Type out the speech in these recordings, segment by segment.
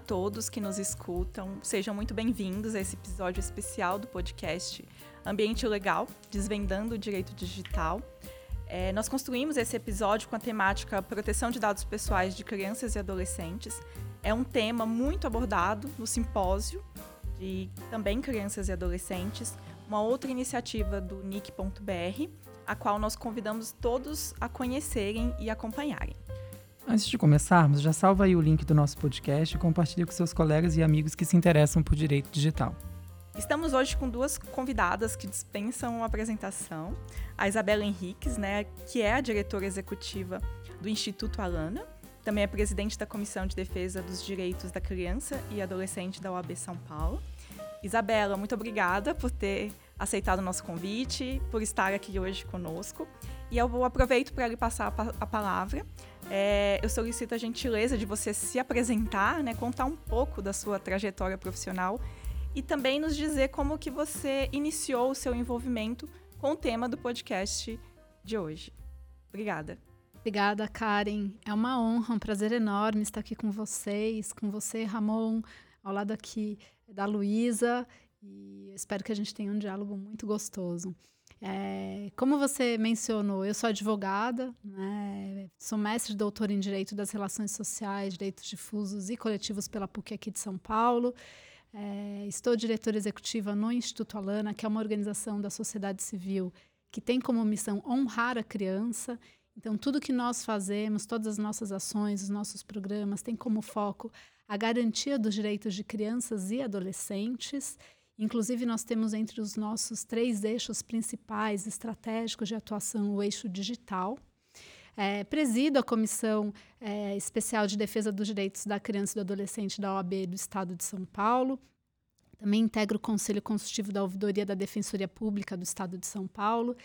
todos que nos escutam. Sejam muito bem-vindos a esse episódio especial do podcast Ambiente Legal, Desvendando o Direito Digital. É, nós construímos esse episódio com a temática Proteção de Dados Pessoais de Crianças e Adolescentes. É um tema muito abordado no simpósio de também crianças e adolescentes, uma outra iniciativa do NIC.br, a qual nós convidamos todos a conhecerem e acompanharem. Antes de começarmos, já salva aí o link do nosso podcast e compartilhe com seus colegas e amigos que se interessam por direito digital. Estamos hoje com duas convidadas que dispensam a apresentação. A Isabela Henriques, né, que é a diretora executiva do Instituto Alana, também é presidente da Comissão de Defesa dos Direitos da Criança e Adolescente da OAB São Paulo. Isabela, muito obrigada por ter aceitado o nosso convite, por estar aqui hoje conosco. E eu aproveito para lhe passar a palavra é, eu solicito a gentileza de você se apresentar, né, contar um pouco da sua trajetória profissional e também nos dizer como que você iniciou o seu envolvimento com o tema do podcast de hoje. Obrigada. Obrigada, Karen. É uma honra, um prazer enorme estar aqui com vocês, com você, Ramon, ao lado aqui da Luísa, e espero que a gente tenha um diálogo muito gostoso. É, como você mencionou, eu sou advogada, né, sou mestre e doutora em Direito das Relações Sociais, Direitos Difusos e Coletivos pela PUC aqui de São Paulo. É, estou diretora executiva no Instituto Alana, que é uma organização da sociedade civil que tem como missão honrar a criança. Então, tudo que nós fazemos, todas as nossas ações, os nossos programas, tem como foco a garantia dos direitos de crianças e adolescentes. Inclusive, nós temos entre os nossos três eixos principais estratégicos de atuação o eixo digital. É, presido a Comissão é, Especial de Defesa dos Direitos da Criança e do Adolescente da OAB do Estado de São Paulo. Também integro o Conselho Consultivo da Ouvidoria da Defensoria Pública do Estado de São Paulo.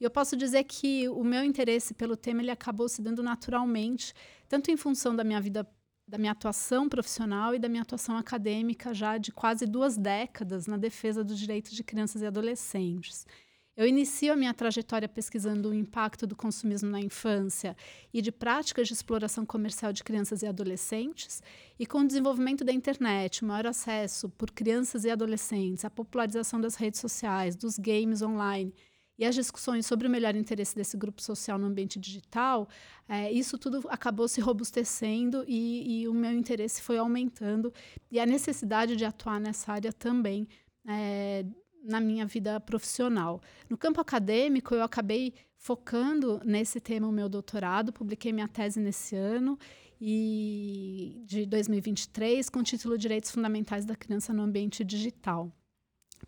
E eu posso dizer que o meu interesse pelo tema ele acabou se dando naturalmente, tanto em função da minha vida da minha atuação profissional e da minha atuação acadêmica já de quase duas décadas na defesa dos direitos de crianças e adolescentes. Eu inicio a minha trajetória pesquisando o impacto do consumismo na infância e de práticas de exploração comercial de crianças e adolescentes, e com o desenvolvimento da internet, o maior acesso por crianças e adolescentes, a popularização das redes sociais, dos games online e as discussões sobre o melhor interesse desse grupo social no ambiente digital, é, isso tudo acabou se robustecendo e, e, o meu interesse foi aumentando e a necessidade de atuar nessa área também é, na minha vida profissional. No campo acadêmico, eu acabei focando nesse tema o meu doutorado, publiquei minha tese nesse ano e de 2023 com o título Direitos Fundamentais da Criança no Ambiente Digital.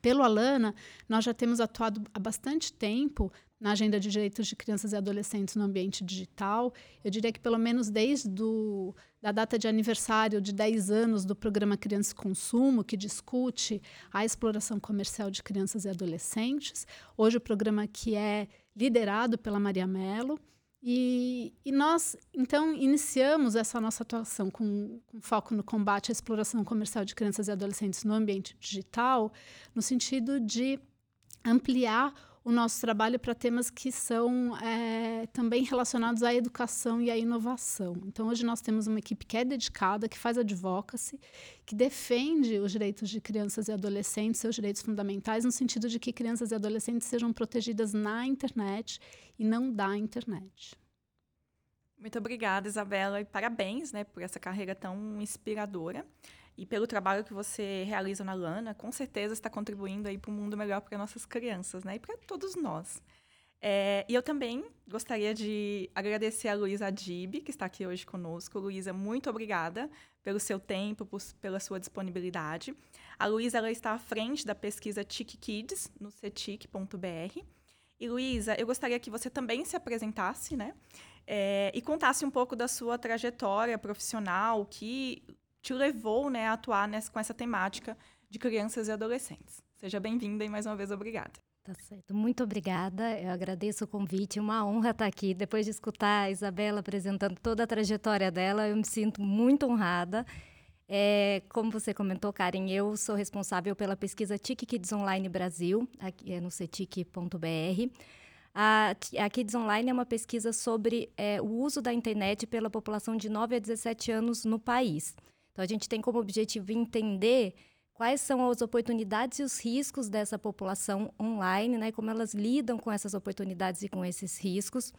Pelo Alana, nós já temos atuado há bastante tempo na agenda de direitos de crianças e adolescentes no ambiente digital. Eu diria que pelo menos desde do, da data de aniversário de 10 anos do programa Criança e Consumo, que discute a exploração comercial de crianças e adolescentes. Hoje o programa que é liderado pela Maria Mello. E, e, nós, então, iniciamos essa nossa atuação com, com, foco no combate à exploração comercial de crianças e adolescentes no ambiente digital, no sentido de ampliar o nosso trabalho para temas que são é, também relacionados à educação e à inovação. Então, hoje nós temos uma equipe que é dedicada, que faz advocacy, que defende os direitos de crianças e adolescentes, seus direitos fundamentais, no sentido de que crianças e adolescentes sejam protegidas na internet e não da internet. Muito obrigada, Isabela, e parabéns né, por essa carreira tão inspiradora e pelo trabalho que você realiza na Lana, com certeza está contribuindo aí para um mundo melhor para nossas crianças, né? E para todos nós. É, e eu também gostaria de agradecer a Luísa Adib, que está aqui hoje conosco. Luísa, muito obrigada pelo seu tempo, por, pela sua disponibilidade. A Luísa está à frente da pesquisa TIC Kids, no cetic.br. E, Luísa, eu gostaria que você também se apresentasse, né? É, e contasse um pouco da sua trajetória profissional, que te levou né, a atuar nessa, com essa temática de crianças e adolescentes. Seja bem-vinda e mais uma vez obrigada. Tá certo. Muito obrigada. Eu agradeço o convite. Uma honra estar aqui. Depois de escutar a Isabela apresentando toda a trajetória dela, eu me sinto muito honrada. É, como você comentou, Karen, eu sou responsável pela pesquisa TIC Kids Online Brasil, aqui é no cetic.br. A, a Kids Online é uma pesquisa sobre é, o uso da internet pela população de 9 a 17 anos no país. Então, a gente tem como objetivo entender quais são as oportunidades e os riscos dessa população online, né? Como elas lidam com essas oportunidades e com esses riscos.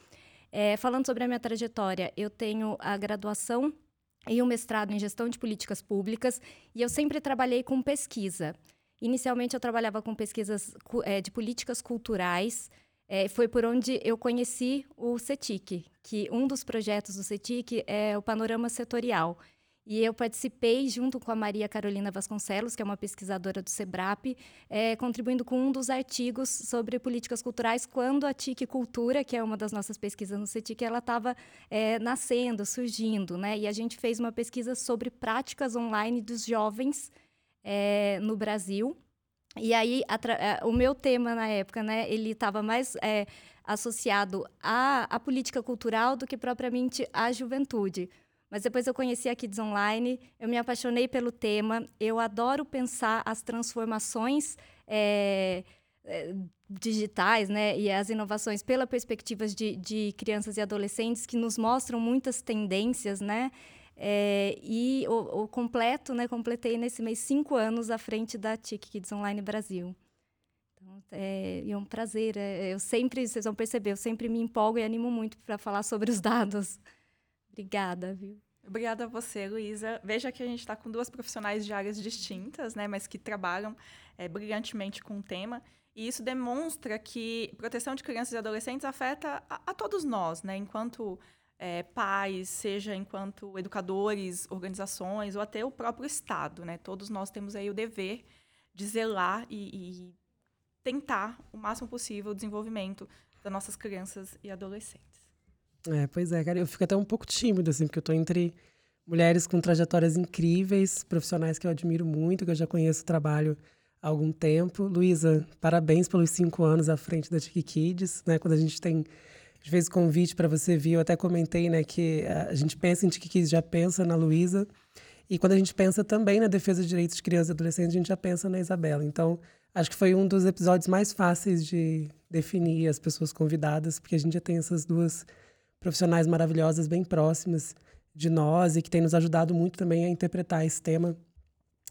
É, falando sobre a minha trajetória, eu tenho a graduação e o mestrado em gestão de políticas públicas e eu sempre trabalhei com pesquisa. Inicialmente, eu trabalhava com pesquisas é, de políticas culturais. É, foi por onde eu conheci o CETIC, que um dos projetos do CETIC é o Panorama Setorial. E eu participei junto com a Maria Carolina Vasconcelos, que é uma pesquisadora do SEBRAP, é, contribuindo com um dos artigos sobre políticas culturais quando a TIC Cultura, que é uma das nossas pesquisas no CETIC, ela estava é, nascendo, surgindo, né? E a gente fez uma pesquisa sobre práticas online dos jovens é, no Brasil. E aí, a, o meu tema na época, né, ele estava mais é, associado à, à política cultural do que propriamente à juventude mas depois eu conheci a Kids Online, eu me apaixonei pelo tema, eu adoro pensar as transformações é, digitais né, e as inovações pela perspectiva de, de crianças e adolescentes que nos mostram muitas tendências, né? É, e o, o, completo, né? Completei nesse mês cinco anos à frente da TIC Kids Online Brasil. Então, é, é um prazer. É, eu sempre, vocês vão perceber, eu sempre me empolgo e animo muito para falar sobre os dados. Obrigada, viu? Obrigada a você, Luísa. Veja que a gente está com duas profissionais de áreas distintas, né, mas que trabalham é, brilhantemente com o tema. E isso demonstra que proteção de crianças e adolescentes afeta a, a todos nós, né, enquanto é, pais, seja enquanto educadores, organizações ou até o próprio Estado. Né? Todos nós temos aí o dever de zelar e, e tentar o máximo possível o desenvolvimento das nossas crianças e adolescentes. É, pois é, cara, eu fico até um pouco tímido, assim, porque eu tô entre mulheres com trajetórias incríveis, profissionais que eu admiro muito, que eu já conheço o trabalho há algum tempo. Luísa, parabéns pelos cinco anos à frente da Tiki Kids, né? Quando a gente tem às vezes convite para você vir, eu até comentei, né, que a gente pensa em Tiki Kids, já pensa na Luísa. E quando a gente pensa também na defesa de direitos de crianças e adolescentes, a gente já pensa na Isabela. Então, acho que foi um dos episódios mais fáceis de definir as pessoas convidadas, porque a gente já tem essas duas profissionais maravilhosas, bem próximas de nós e que têm nos ajudado muito também a interpretar esse tema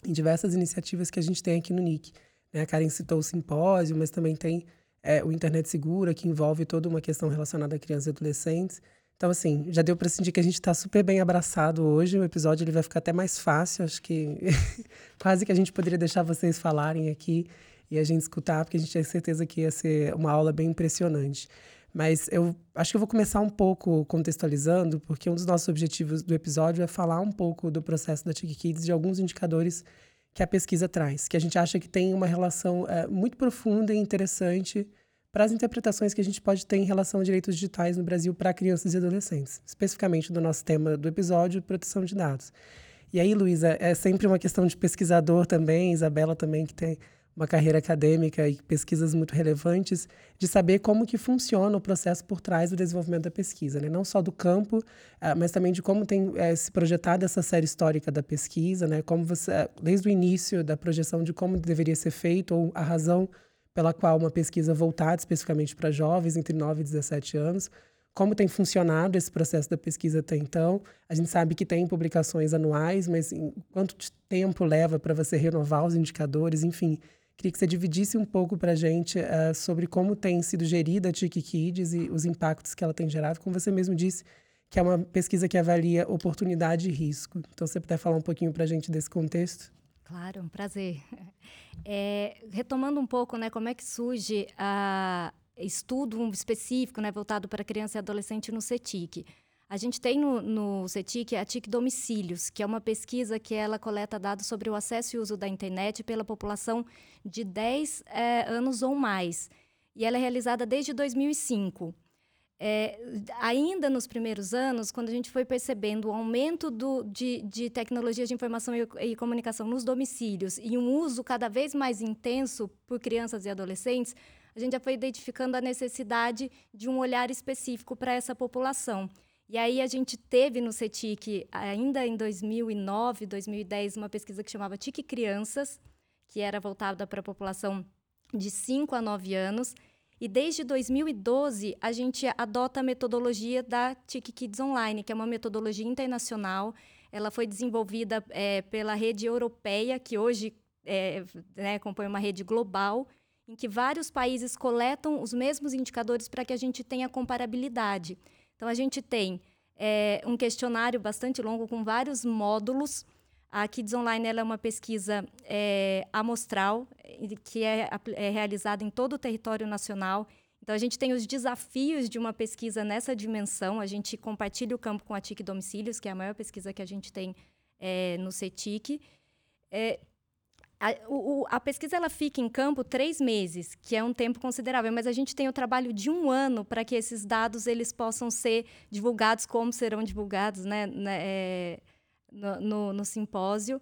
em diversas iniciativas que a gente tem aqui no NIC. Né? A Karen citou o simpósio, mas também tem é, o Internet Segura, que envolve toda uma questão relacionada a crianças e adolescentes. Então, assim, já deu para sentir que a gente está super bem abraçado hoje. O episódio ele vai ficar até mais fácil. Acho que quase que a gente poderia deixar vocês falarem aqui e a gente escutar, porque a gente tinha certeza que ia ser uma aula bem impressionante. Mas eu acho que eu vou começar um pouco contextualizando, porque um dos nossos objetivos do episódio é falar um pouco do processo da Tiki Kids de alguns indicadores que a pesquisa traz, que a gente acha que tem uma relação é, muito profunda e interessante para as interpretações que a gente pode ter em relação a direitos digitais no Brasil para crianças e adolescentes, especificamente do nosso tema do episódio, proteção de dados. E aí, Luísa, é sempre uma questão de pesquisador também, Isabela também, que tem uma carreira acadêmica e pesquisas muito relevantes, de saber como que funciona o processo por trás do desenvolvimento da pesquisa, né? não só do campo, ah, mas também de como tem é, se projetado essa série histórica da pesquisa, né? como você, desde o início da projeção de como deveria ser feito, ou a razão pela qual uma pesquisa voltada especificamente para jovens entre 9 e 17 anos, como tem funcionado esse processo da pesquisa até então. A gente sabe que tem publicações anuais, mas quanto tempo leva para você renovar os indicadores, enfim, Queria que você dividisse um pouco para a gente uh, sobre como tem sido gerida a Tiki Kids e os impactos que ela tem gerado. Como você mesmo disse, que é uma pesquisa que avalia oportunidade e risco. Então, você puder falar um pouquinho para a gente desse contexto? Claro, um prazer. É, retomando um pouco, né, como é que surge a estudo específico, né, voltado para criança e adolescente no CETIC. A gente tem no, no CETIC a TIC Domicílios, que é uma pesquisa que ela coleta dados sobre o acesso e uso da internet pela população de 10 é, anos ou mais. E ela é realizada desde 2005. É, ainda nos primeiros anos, quando a gente foi percebendo o aumento do, de, de tecnologias de informação e, e, comunicação nos domicílios e um uso cada vez mais intenso por crianças e adolescentes, a gente já foi identificando a necessidade de um olhar específico para essa população. E aí a gente teve no CETIC, ainda em 2009, 2010, uma pesquisa que chamava TIC Crianças, que era voltada para a população de 5 a 9 anos. E desde 2012, a gente adota a metodologia da TIC Kids Online, que é uma metodologia internacional. ela foi desenvolvida é, pela rede europeia, que hoje é, né, compõe uma rede global, em que vários países coletam os mesmos indicadores para que a gente tenha comparabilidade. Então, a gente tem é, um questionário bastante longo com vários módulos. A Kids Online é uma pesquisa é, amostral, que é, é realizada em todo o território nacional. Então, a gente tem os desafios de uma pesquisa nessa dimensão. A gente compartilha o campo com a TIC Domicílios, que é a maior pesquisa que a gente tem é, no CETIC. É, a, o, a, pesquisa ela fica em campo três meses, que é um tempo considerável, mas a gente tem o trabalho de um ano para que esses dados eles possam ser divulgados, como serão divulgados né, né é, no, no, no, simpósio.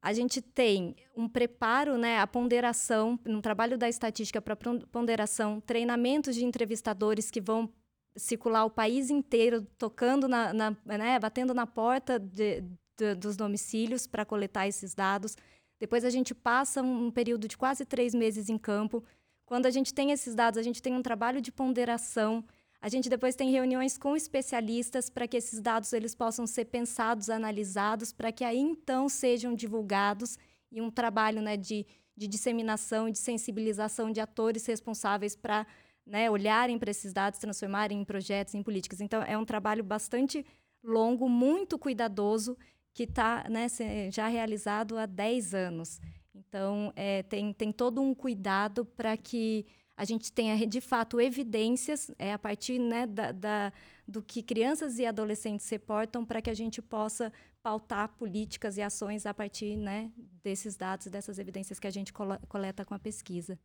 A gente tem um preparo, né, a ponderação, um trabalho da estatística para ponderação, treinamentos de entrevistadores que vão circular o país inteiro, tocando na, na né, batendo na porta de, de, dos domicílios para coletar esses dados depois a gente passa um período de quase três meses em campo. Quando a gente tem esses dados, a gente tem um trabalho de ponderação. A gente depois tem reuniões com especialistas para que esses dados eles possam ser pensados, analisados, para que aí então sejam divulgados e um trabalho né, de, de disseminação e de sensibilização de atores responsáveis para né, olharem para esses dados, transformarem em projetos, em políticas. Então, é um trabalho bastante longo, muito cuidadoso que está né, já realizado há 10 anos. Então, é, tem, tem todo um cuidado para que a gente tenha, de fato, evidências é, a partir né, da, da, do que crianças e adolescentes reportam para que a gente possa pautar políticas e ações a partir né, desses dados, dessas evidências que a gente coleta com a pesquisa.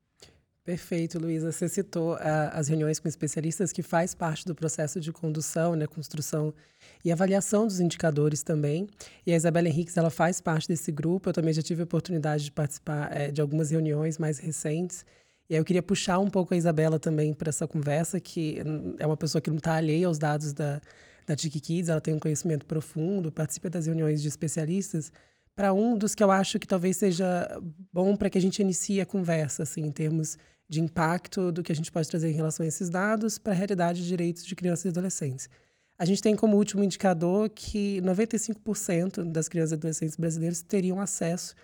Perfeito, Luísa. Você citou uh, as reuniões com especialistas, que faz parte do processo de condução, né, construção e avaliação dos indicadores também. E a Isabela Henriques, ela faz parte desse grupo. Eu também já tive a oportunidade de participar é, de algumas reuniões mais recentes. E aí eu queria puxar um pouco a Isabela também para essa conversa, que é uma pessoa que não está alheia aos dados da, da Tiki Kids, ela tem um conhecimento profundo, participa das reuniões de especialistas, para um dos que eu acho que talvez seja bom para que a gente inicie a conversa, assim, em termos de impacto do que a gente pode trazer em relação a esses dados para a realidade de direitos de crianças e adolescentes. A gente tem como último indicador que 95% das crianças e adolescentes brasileiros teriam acesso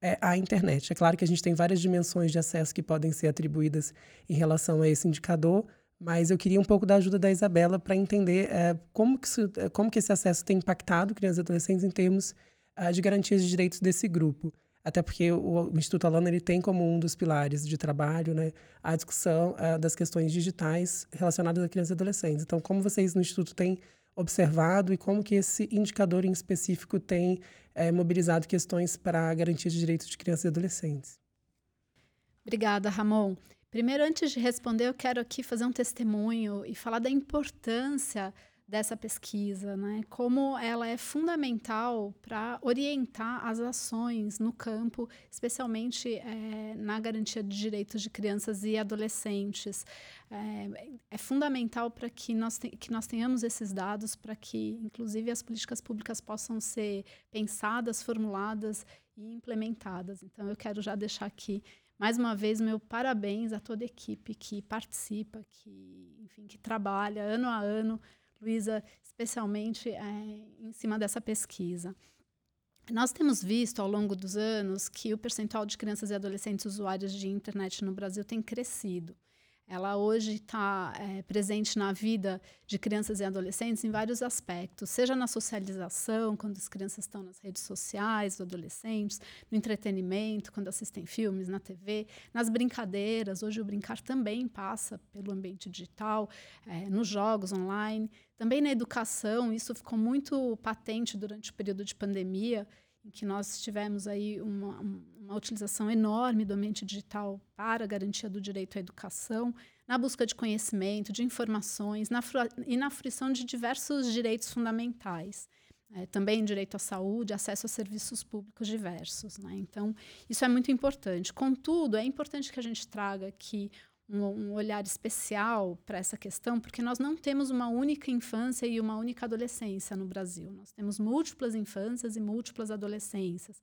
é, à internet. É claro que a gente tem várias dimensões de acesso que podem ser atribuídas em relação a esse indicador, mas eu queria um pouco da ajuda da Isabela para entender é, como, que isso, é, como que esse acesso tem impactado crianças e adolescentes em termos uh, de garantias de direitos desse grupo até porque o, Instituto Alana ele tem como um dos pilares de trabalho né, a discussão uh, das questões digitais relacionadas a crianças e adolescentes. Então, como vocês no Instituto têm observado e como que esse indicador em específico tem é, mobilizado questões para a garantia de direitos de crianças e adolescentes? Obrigada, Ramon. Primeiro, antes de responder, eu quero aqui fazer um testemunho e falar da importância dessa pesquisa, né? Como ela é fundamental para orientar as ações no campo, especialmente é, na garantia de direitos de crianças e adolescentes. É, é fundamental para que nós, que nós tenhamos esses dados, para que, inclusive, as políticas públicas possam ser pensadas, formuladas e implementadas. Então, eu quero já deixar aqui mais uma vez meu parabéns a toda a equipe que participa, que enfim, que trabalha ano a ano Luísa, especialmente é, em cima dessa pesquisa. Nós temos visto ao longo dos anos que o percentual de crianças e adolescentes usuárias de internet no Brasil tem crescido. Ela hoje está é, presente na vida de crianças e adolescentes em vários aspectos, seja na socialização, quando as crianças estão nas redes sociais, os adolescentes, no entretenimento, quando assistem filmes na TV, nas brincadeiras. Hoje o brincar também passa pelo ambiente digital, é, nos jogos online, também na educação. Isso ficou muito patente durante o período de pandemia em que nós tivemos aí uma, uma utilização enorme do ambiente digital para a garantia do direito à educação, na busca de conhecimento, de informações na, e na fruição de diversos direitos fundamentais. É, também direito à saúde, acesso a serviços públicos diversos. Né? Então, isso é muito importante. Contudo, é importante que a gente traga aqui um, um olhar especial para essa questão, porque nós não temos uma única infância e uma única adolescência no Brasil. Nós temos múltiplas infâncias e múltiplas adolescências.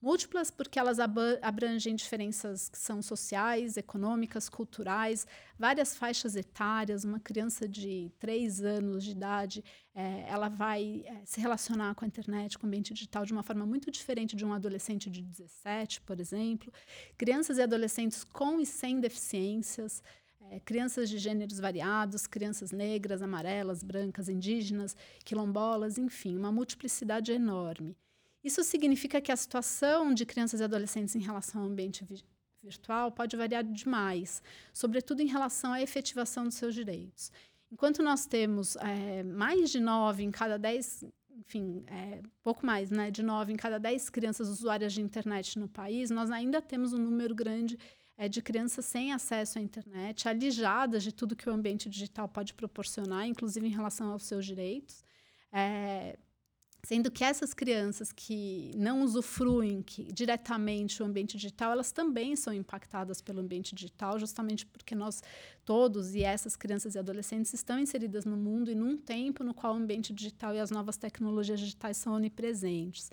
Múltiplas porque elas abrangem diferenças que são sociais, econômicas, culturais, várias faixas etárias. Uma criança de três anos de idade, é, ela vai é, se relacionar com a internet, com o ambiente digital, de uma forma muito diferente de um adolescente de 17, por exemplo. Crianças e adolescentes com e sem deficiências. É, crianças de gêneros variados, crianças negras, amarelas, brancas, indígenas, quilombolas, enfim, uma multiplicidade enorme. Isso significa que a situação de crianças e adolescentes em relação ao ambiente vi virtual pode variar demais, sobretudo em relação à efetivação dos seus direitos. Enquanto nós temos é, mais de nove em cada dez, enfim, é, pouco mais, né, de nove em cada dez crianças usuárias de internet no país, nós ainda temos um número grande é, de crianças sem acesso à internet, alijadas de tudo que o ambiente digital pode proporcionar, inclusive em relação aos seus direitos. É, Sendo que essas crianças que não usufruem que, diretamente o ambiente digital, elas também são impactadas pelo ambiente digital, justamente porque nós todos e essas crianças e adolescentes estão inseridas no mundo e num tempo no qual o ambiente digital e as novas tecnologias digitais são onipresentes.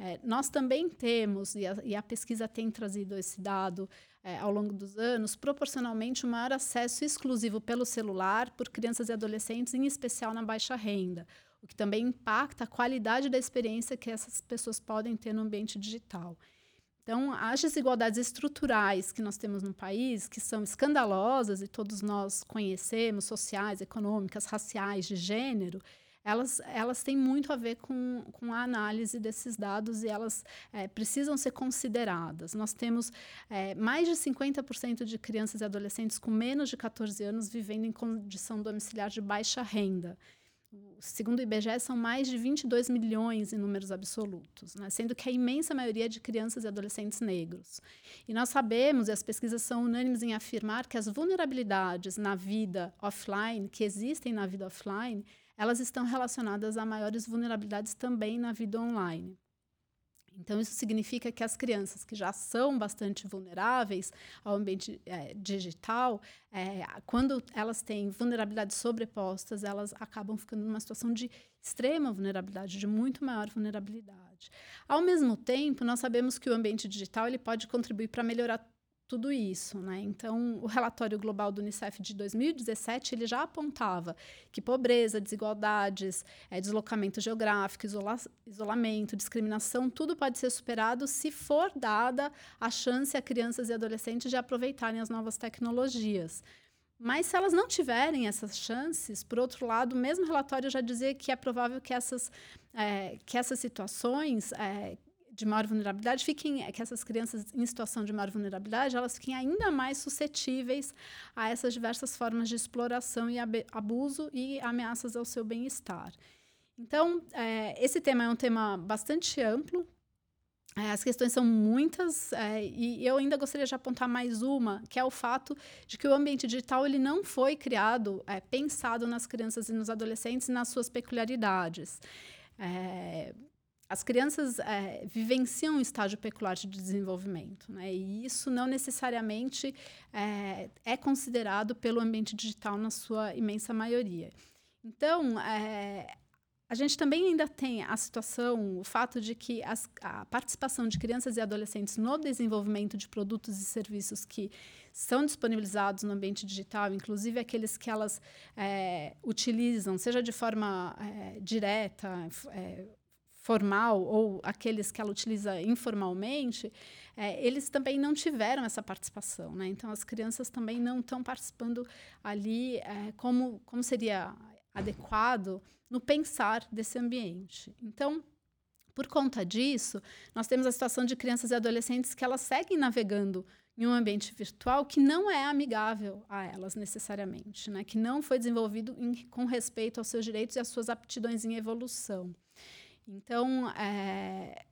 É, nós também temos, e a, e a, pesquisa tem trazido esse dado é, ao longo dos anos, proporcionalmente o maior acesso exclusivo pelo celular por crianças e adolescentes, em especial na baixa renda o que também impacta a qualidade da experiência que essas pessoas podem ter no ambiente digital. Então, as desigualdades estruturais que nós temos no país, que são escandalosas e todos nós conhecemos, sociais, econômicas, raciais, de gênero, elas, elas têm muito a ver com, com a análise desses dados e elas é, precisam ser consideradas. Nós temos é, mais de 50% de crianças e adolescentes com menos de 14 anos vivendo em condição domiciliar de baixa renda segundo o IBGE, são mais de 22 milhões em números absolutos, né? sendo que a imensa maioria é de crianças e adolescentes negros. E nós sabemos, e as pesquisas são unânimes em afirmar, que as vulnerabilidades na vida offline, que existem na vida offline, elas estão relacionadas a maiores vulnerabilidades também na vida online. Então, isso significa que as crianças que já são bastante vulneráveis ao ambiente é, digital, é, quando elas têm vulnerabilidades sobrepostas, elas acabam ficando numa situação de extrema vulnerabilidade, de muito maior vulnerabilidade. Ao mesmo tempo, nós sabemos que o ambiente digital ele pode contribuir para melhorar tudo isso, né? Então, o relatório global do Unicef de 2017 ele já apontava que pobreza, desigualdades, é, deslocamento geográfico, isola isolamento, discriminação, tudo pode ser superado se for dada a chance a crianças e adolescentes de aproveitarem as novas tecnologias. Mas se elas não tiverem essas chances, por outro lado, o mesmo relatório já dizia que é provável que essas, é, que essas situações é, de maior vulnerabilidade fiquem que essas crianças em situação de maior vulnerabilidade elas fiquem ainda mais suscetíveis a essas diversas formas de exploração e abuso e ameaças ao seu bem-estar. Então, é, esse tema é um tema bastante amplo. É, as questões são muitas é, e eu ainda gostaria de apontar mais uma, que é o fato de que o ambiente digital ele não foi criado, é, pensado nas crianças e nos adolescentes nas suas peculiaridades. É, as crianças é, vivenciam um estágio peculiar de desenvolvimento, né? e isso não necessariamente é, é, considerado pelo ambiente digital na sua imensa maioria. Então, é, a gente também ainda tem a situação, o fato de que as, a participação de crianças e adolescentes no desenvolvimento de produtos e serviços que são disponibilizados no ambiente digital, inclusive aqueles que elas é, utilizam, seja de forma é, direta, é, formal ou aqueles que ela utiliza informalmente, é, eles também não tiveram essa participação. Né? Então, as crianças também não estão participando ali é, como, como seria adequado no pensar desse ambiente. Então, por conta disso, nós temos a situação de crianças e adolescentes que elas seguem navegando em um ambiente virtual que não é amigável a elas necessariamente, né? que não foi desenvolvido em, com respeito aos seus direitos e às suas aptidões em evolução. Então, é,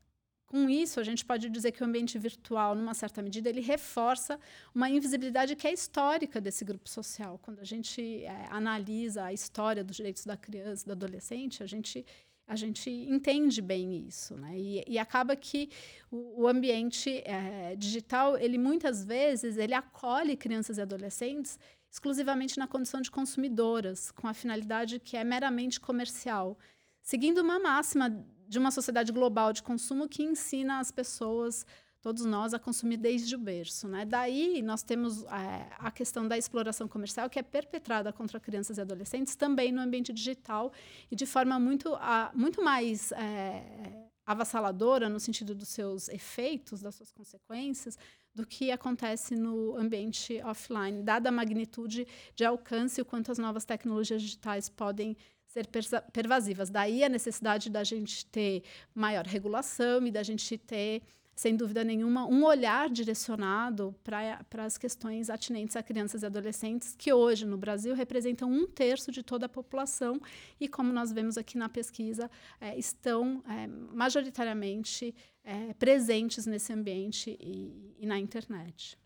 com isso, a gente pode dizer que o ambiente virtual, numa certa medida, ele reforça uma invisibilidade que é histórica desse grupo social. Quando a gente é, analisa a história dos direitos da criança, do adolescente, a gente a gente entende bem isso, né? E, e acaba que o, o ambiente é, digital, ele muitas vezes ele acolhe crianças e adolescentes exclusivamente na condição de consumidoras, com a finalidade que é meramente comercial seguindo uma máxima de uma sociedade global de consumo que ensina as pessoas todos nós a consumir desde o berço. Né? Daí nós temos é, a questão da exploração comercial que é perpetrada contra crianças e adolescentes também no ambiente digital e de forma muito, a, muito mais é, avassaladora no sentido dos seus efeitos, das suas consequências, do que acontece no ambiente offline, dada a magnitude de alcance e o quanto as novas tecnologias digitais podem ser pervasivas. Daí a necessidade da gente ter maior regulação e da gente ter sem dúvida nenhuma, um olhar direcionado para as questões atinentes a crianças e adolescentes, que hoje no Brasil representam um terço de toda a população e, como nós vemos aqui na pesquisa, é, estão é, majoritariamente é, presentes nesse ambiente e, e, na internet.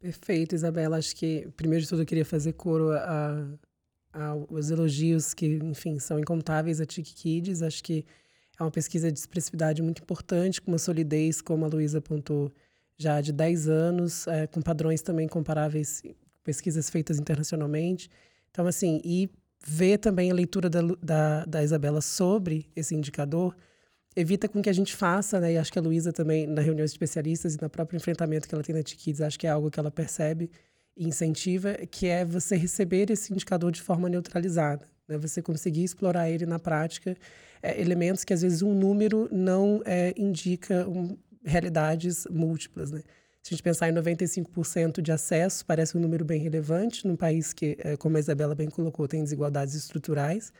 Perfeito, Isabela. Acho que, primeiro de tudo, eu queria fazer coro a, aos elogios que, enfim, são incontáveis a Tiki Kids. Acho que é uma pesquisa de expressividade muito importante, com uma solidez, como a Luísa apontou, já de 10 anos, é, com padrões também comparáveis, pesquisas feitas internacionalmente. Então, assim, e ver também a leitura da, da, da Isabela sobre esse indicador evita com que a gente faça, né? E acho que a Luísa também, na reunião de especialistas e no próprio enfrentamento que ela tem na TICIDS, acho que é algo que ela percebe incentiva, que é você receber esse indicador de forma neutralizada. Né? Você conseguir explorar ele na prática é, elementos que às vezes um número não é, indica um, realidades múltiplas. Né? Se a gente pensar em 95% de acesso, parece um número bem relevante num país que, é, como a Isabela bem colocou, tem desigualdades estruturais.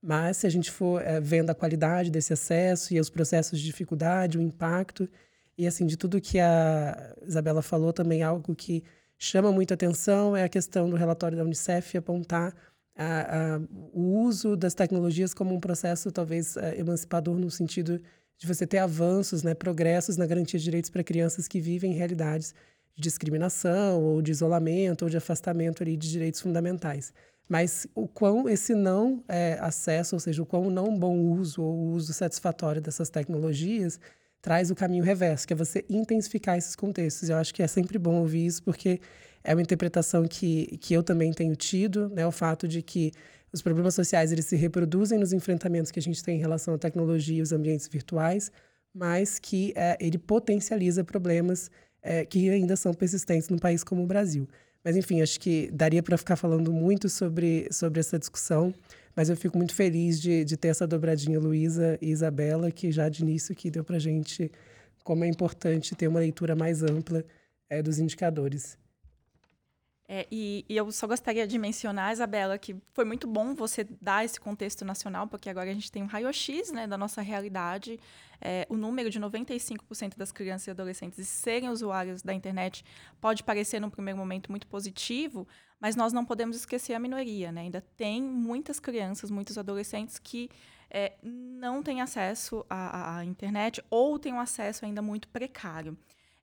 Mas se a gente for é, vendo a qualidade desse acesso e os processos de dificuldade, o impacto, e assim, de tudo que a Isabela falou, também algo que chama muita atenção é a questão do relatório da Unicef apontar a, a, o uso das tecnologias como um processo talvez é, emancipador no sentido de você ter avanços, né, progressos na garantia de direitos para crianças que vivem realidades de discriminação ou de isolamento ou de afastamento ali de direitos fundamentais. Mas o quão esse não é, acesso, ou seja, o quão não bom uso ou uso satisfatório dessas tecnologias traz o caminho reverso, que é você intensificar esses contextos. Eu acho que é sempre bom ouvir isso, porque é uma interpretação que, que eu também tenho tido, né? O fato de que os problemas sociais eles se reproduzem nos enfrentamentos que a gente tem em relação à tecnologia e os ambientes virtuais, mas que é, ele potencializa problemas é, que ainda são persistentes num país como o Brasil. Mas, enfim, acho que daria para ficar falando muito sobre, sobre essa discussão, mas eu fico muito feliz de, de ter essa dobradinha Luísa e Isabela, que já de início que deu para gente como é importante ter uma leitura mais ampla é, dos indicadores. É, e, e, eu só gostaria de mencionar, Isabela, que foi muito bom você dar esse contexto nacional, porque agora a gente tem um raio-x né, da nossa realidade. É, o número de 95% das crianças e adolescentes serem usuários da internet pode parecer, num primeiro momento, muito positivo, mas nós não podemos esquecer a minoria. Né? Ainda tem muitas crianças, muitos adolescentes que é, não têm acesso à, à internet ou têm um acesso ainda muito precário.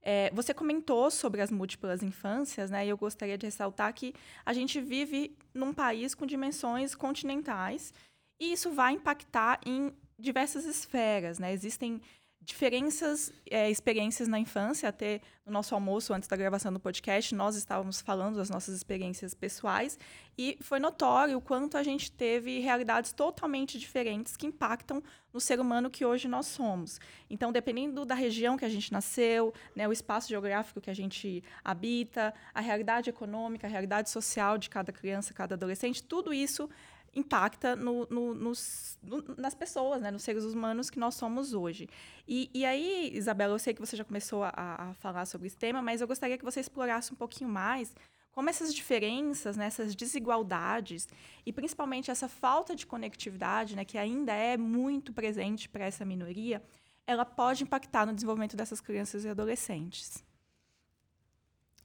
É, você comentou sobre as múltiplas infâncias, né? E eu gostaria de ressaltar que a gente vive num país com dimensões continentais e isso vai impactar em diversas esferas, né? Existem diferenças, é, experiências na infância. Até no nosso almoço, antes da gravação do podcast, nós estávamos falando das nossas experiências pessoais e foi notório o quanto a gente teve realidades totalmente diferentes que impactam no ser humano que hoje nós somos. Então, dependendo da região que a gente nasceu, né, o espaço geográfico que a gente habita, a realidade econômica, a realidade social de cada criança, cada adolescente, tudo isso impacta no, no, nos, no, nas pessoas, né, nos seres humanos que nós somos hoje. E, e aí, Isabela, eu sei que você já começou a, a, falar sobre esse tema, mas eu gostaria que você explorasse um pouquinho mais como essas diferenças, né, essas desigualdades e principalmente essa falta de conectividade, né, que ainda é muito presente para essa minoria, ela pode impactar no desenvolvimento dessas crianças e adolescentes.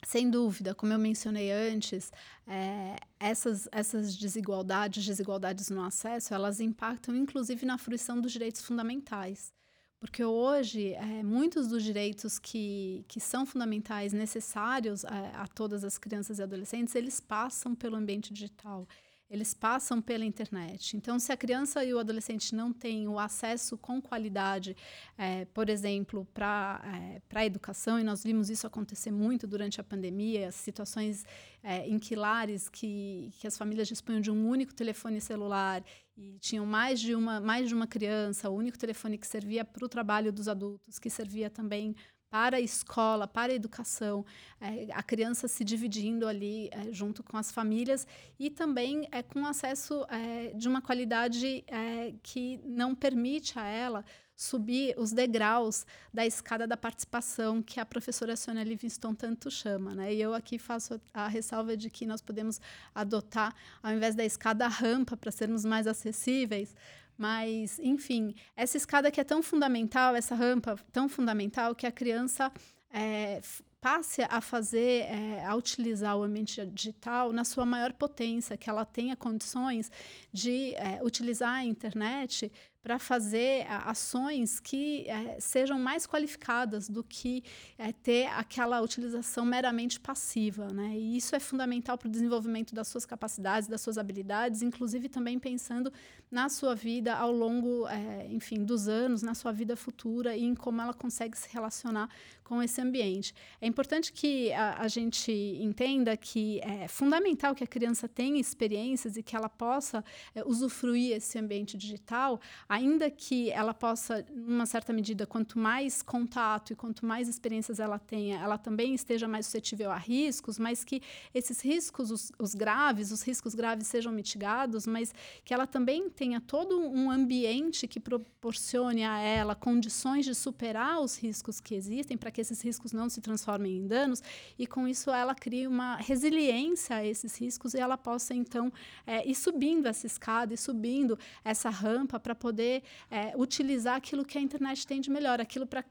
Sem dúvida, como eu mencionei antes, é, essas, essas desigualdades, desigualdades no acesso, elas impactam inclusive na fruição dos direitos fundamentais. Porque hoje, é, muitos dos direitos que, que são fundamentais, necessários a, a todas as crianças e adolescentes, eles passam pelo ambiente digital eles passam pela internet. Então, se a criança e o adolescente não têm o acesso com qualidade, é, por exemplo, para é, a educação, e nós vimos isso acontecer muito durante a pandemia, situações é, em que lares que, que as famílias dispunham de um único telefone celular e tinham mais de uma, mais de uma criança, o único telefone que servia para o trabalho dos adultos, que servia também para a escola, para a educação, é, a criança se dividindo ali é, junto com as famílias e também é, com acesso é, de uma qualidade é, que não permite a ela subir os degraus da escada da participação que a professora Sônia Livingston tanto chama. Né? E eu aqui faço a ressalva de que nós podemos adotar, ao invés da escada, a rampa para sermos mais acessíveis, mas, enfim, essa escada que é tão fundamental, essa rampa tão fundamental, que a criança é, passe a fazer, é, a utilizar o ambiente digital na sua maior potência, que ela tenha condições de é, utilizar a internet para fazer ações que é, sejam mais qualificadas do que é, ter aquela utilização meramente passiva. Né? E isso é fundamental para o desenvolvimento das suas capacidades, das suas habilidades, inclusive também pensando na sua vida ao longo, é, enfim, dos anos, na sua vida futura e em como ela consegue se relacionar com esse ambiente. É importante que a, a gente entenda que é fundamental que a criança tenha experiências e que ela possa é, usufruir esse ambiente digital ainda que ela possa, numa certa medida, quanto mais contato e quanto mais experiências ela tenha, ela também esteja mais suscetível a riscos, mas que esses riscos, os, os graves, os riscos graves sejam mitigados, mas que ela também tenha todo um ambiente que proporcione a ela condições de superar os riscos que existem, para que esses riscos não se transformem em danos, e com isso ela crie uma resiliência a esses riscos e ela possa, então, é, ir subindo essa escada e subindo essa rampa para poder poder é, utilizar aquilo que a internet tem de melhor, aquilo para